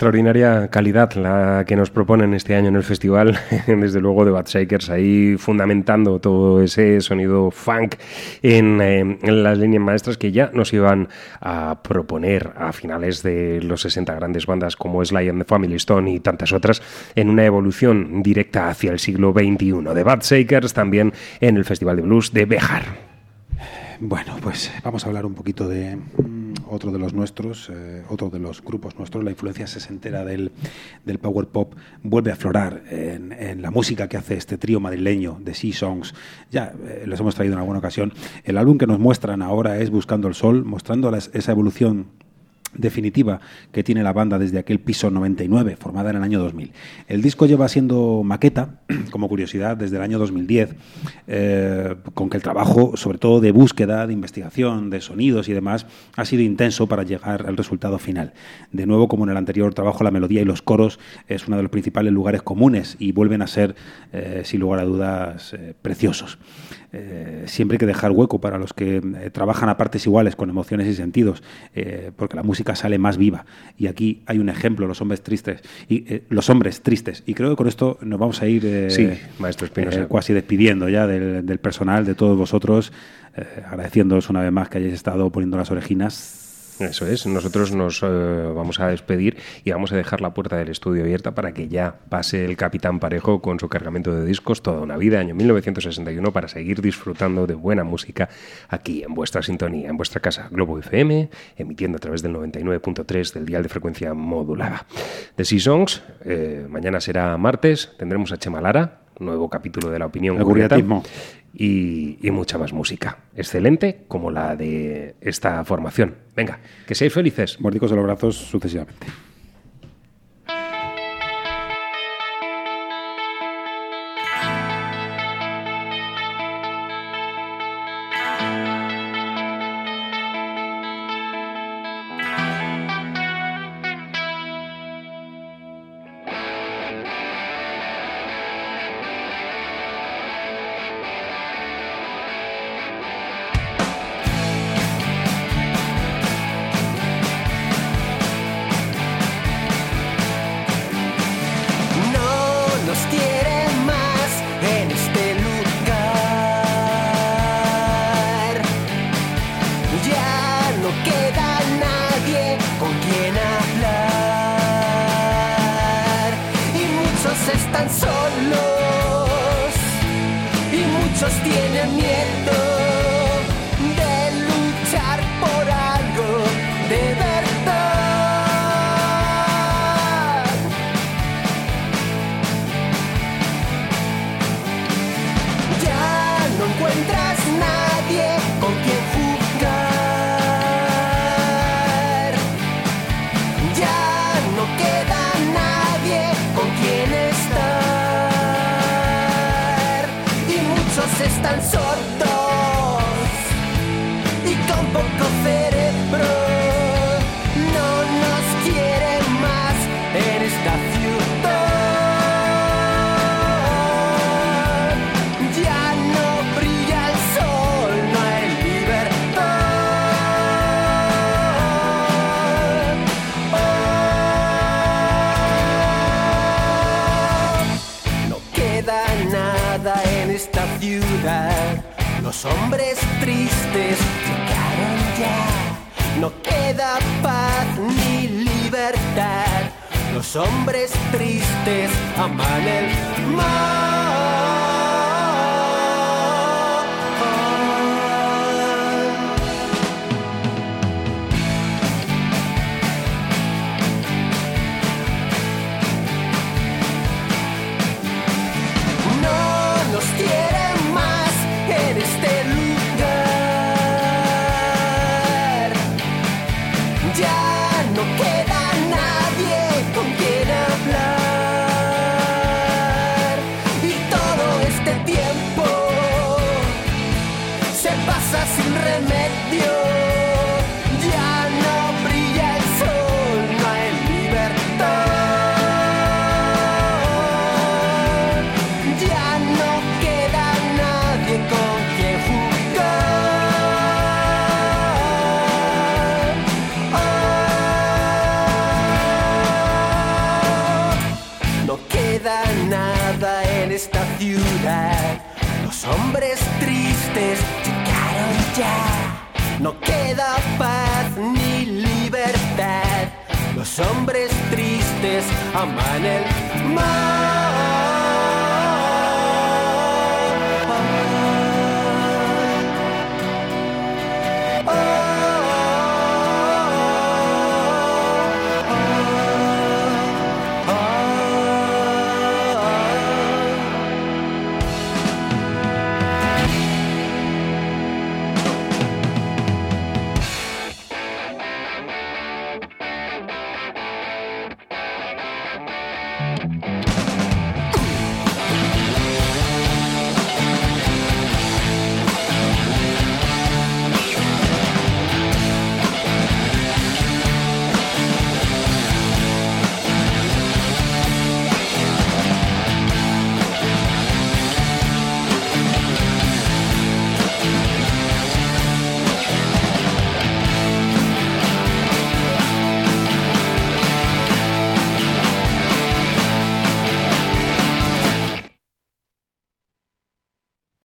Extraordinaria calidad la que nos proponen este año en el festival, desde luego de Bad Shakers, ahí fundamentando todo ese sonido funk en, eh, en las líneas maestras que ya nos iban a proponer a finales de los 60 grandes bandas como Sly and the Family Stone y tantas otras, en una evolución directa hacia el siglo XXI. De Bad Shakers también en el Festival de Blues de Bejar. Bueno, pues vamos a hablar un poquito de otro de los nuestros, eh, otro de los grupos nuestros. La influencia sesentera del, del power pop vuelve a aflorar en, la música que hace este trío madrileño de Sea Songs. Ya eh, los hemos traído en alguna ocasión. El álbum que nos muestran ahora es Buscando el Sol, mostrando esa evolución definitiva que tiene la banda desde aquel piso 99, formada en el año 2000. El disco lleva siendo maqueta, como curiosidad, desde el año 2010, eh, con que el trabajo, sobre todo de búsqueda, de investigación, de sonidos y demás, ha sido intenso para llegar al resultado final. De nuevo, como en el anterior trabajo, la melodía y los coros es uno de los principales lugares comunes y vuelven a ser, eh, sin lugar a dudas, eh, preciosos. Eh, siempre hay que dejar hueco para los que eh, trabajan a partes iguales con emociones y sentidos, eh, porque la música sale más viva. Y aquí hay un ejemplo, los hombres tristes y eh, los hombres tristes. Y creo que con esto nos vamos a ir, eh, Sí, maestro Espinosa. casi despidiendo ya del, del personal, de todos vosotros, agradeciéndoos una vez más que hayáis estado poniendo las orejinas. Eso es, nosotros nos eh, vamos a despedir y vamos a dejar la puerta del estudio abierta para que ya pase el Capitán Parejo con su cargamento de discos toda una vida, año 1961, para seguir disfrutando de buena música aquí en vuestra sintonía, en vuestra casa Globo FM, emitiendo a través del 99.3 del dial de frecuencia modulada. The Sea Songs, eh, mañana será martes, tendremos a Chema Lara, nuevo capítulo de la opinión El. Y, y mucha más música. Excelente como la de esta formación. Venga, que seáis felices. Mordicos de los brazos sucesivamente. Ya no queda nadie con quien hablar. Y muchos están solos. Y muchos tienen miedo Los hombres tristes llegaron ya. No queda paz ni libertad. Los hombres tristes aman el mal. Los hombres tristes llegaron ya. No queda paz ni libertad. Los hombres tristes aman el mar.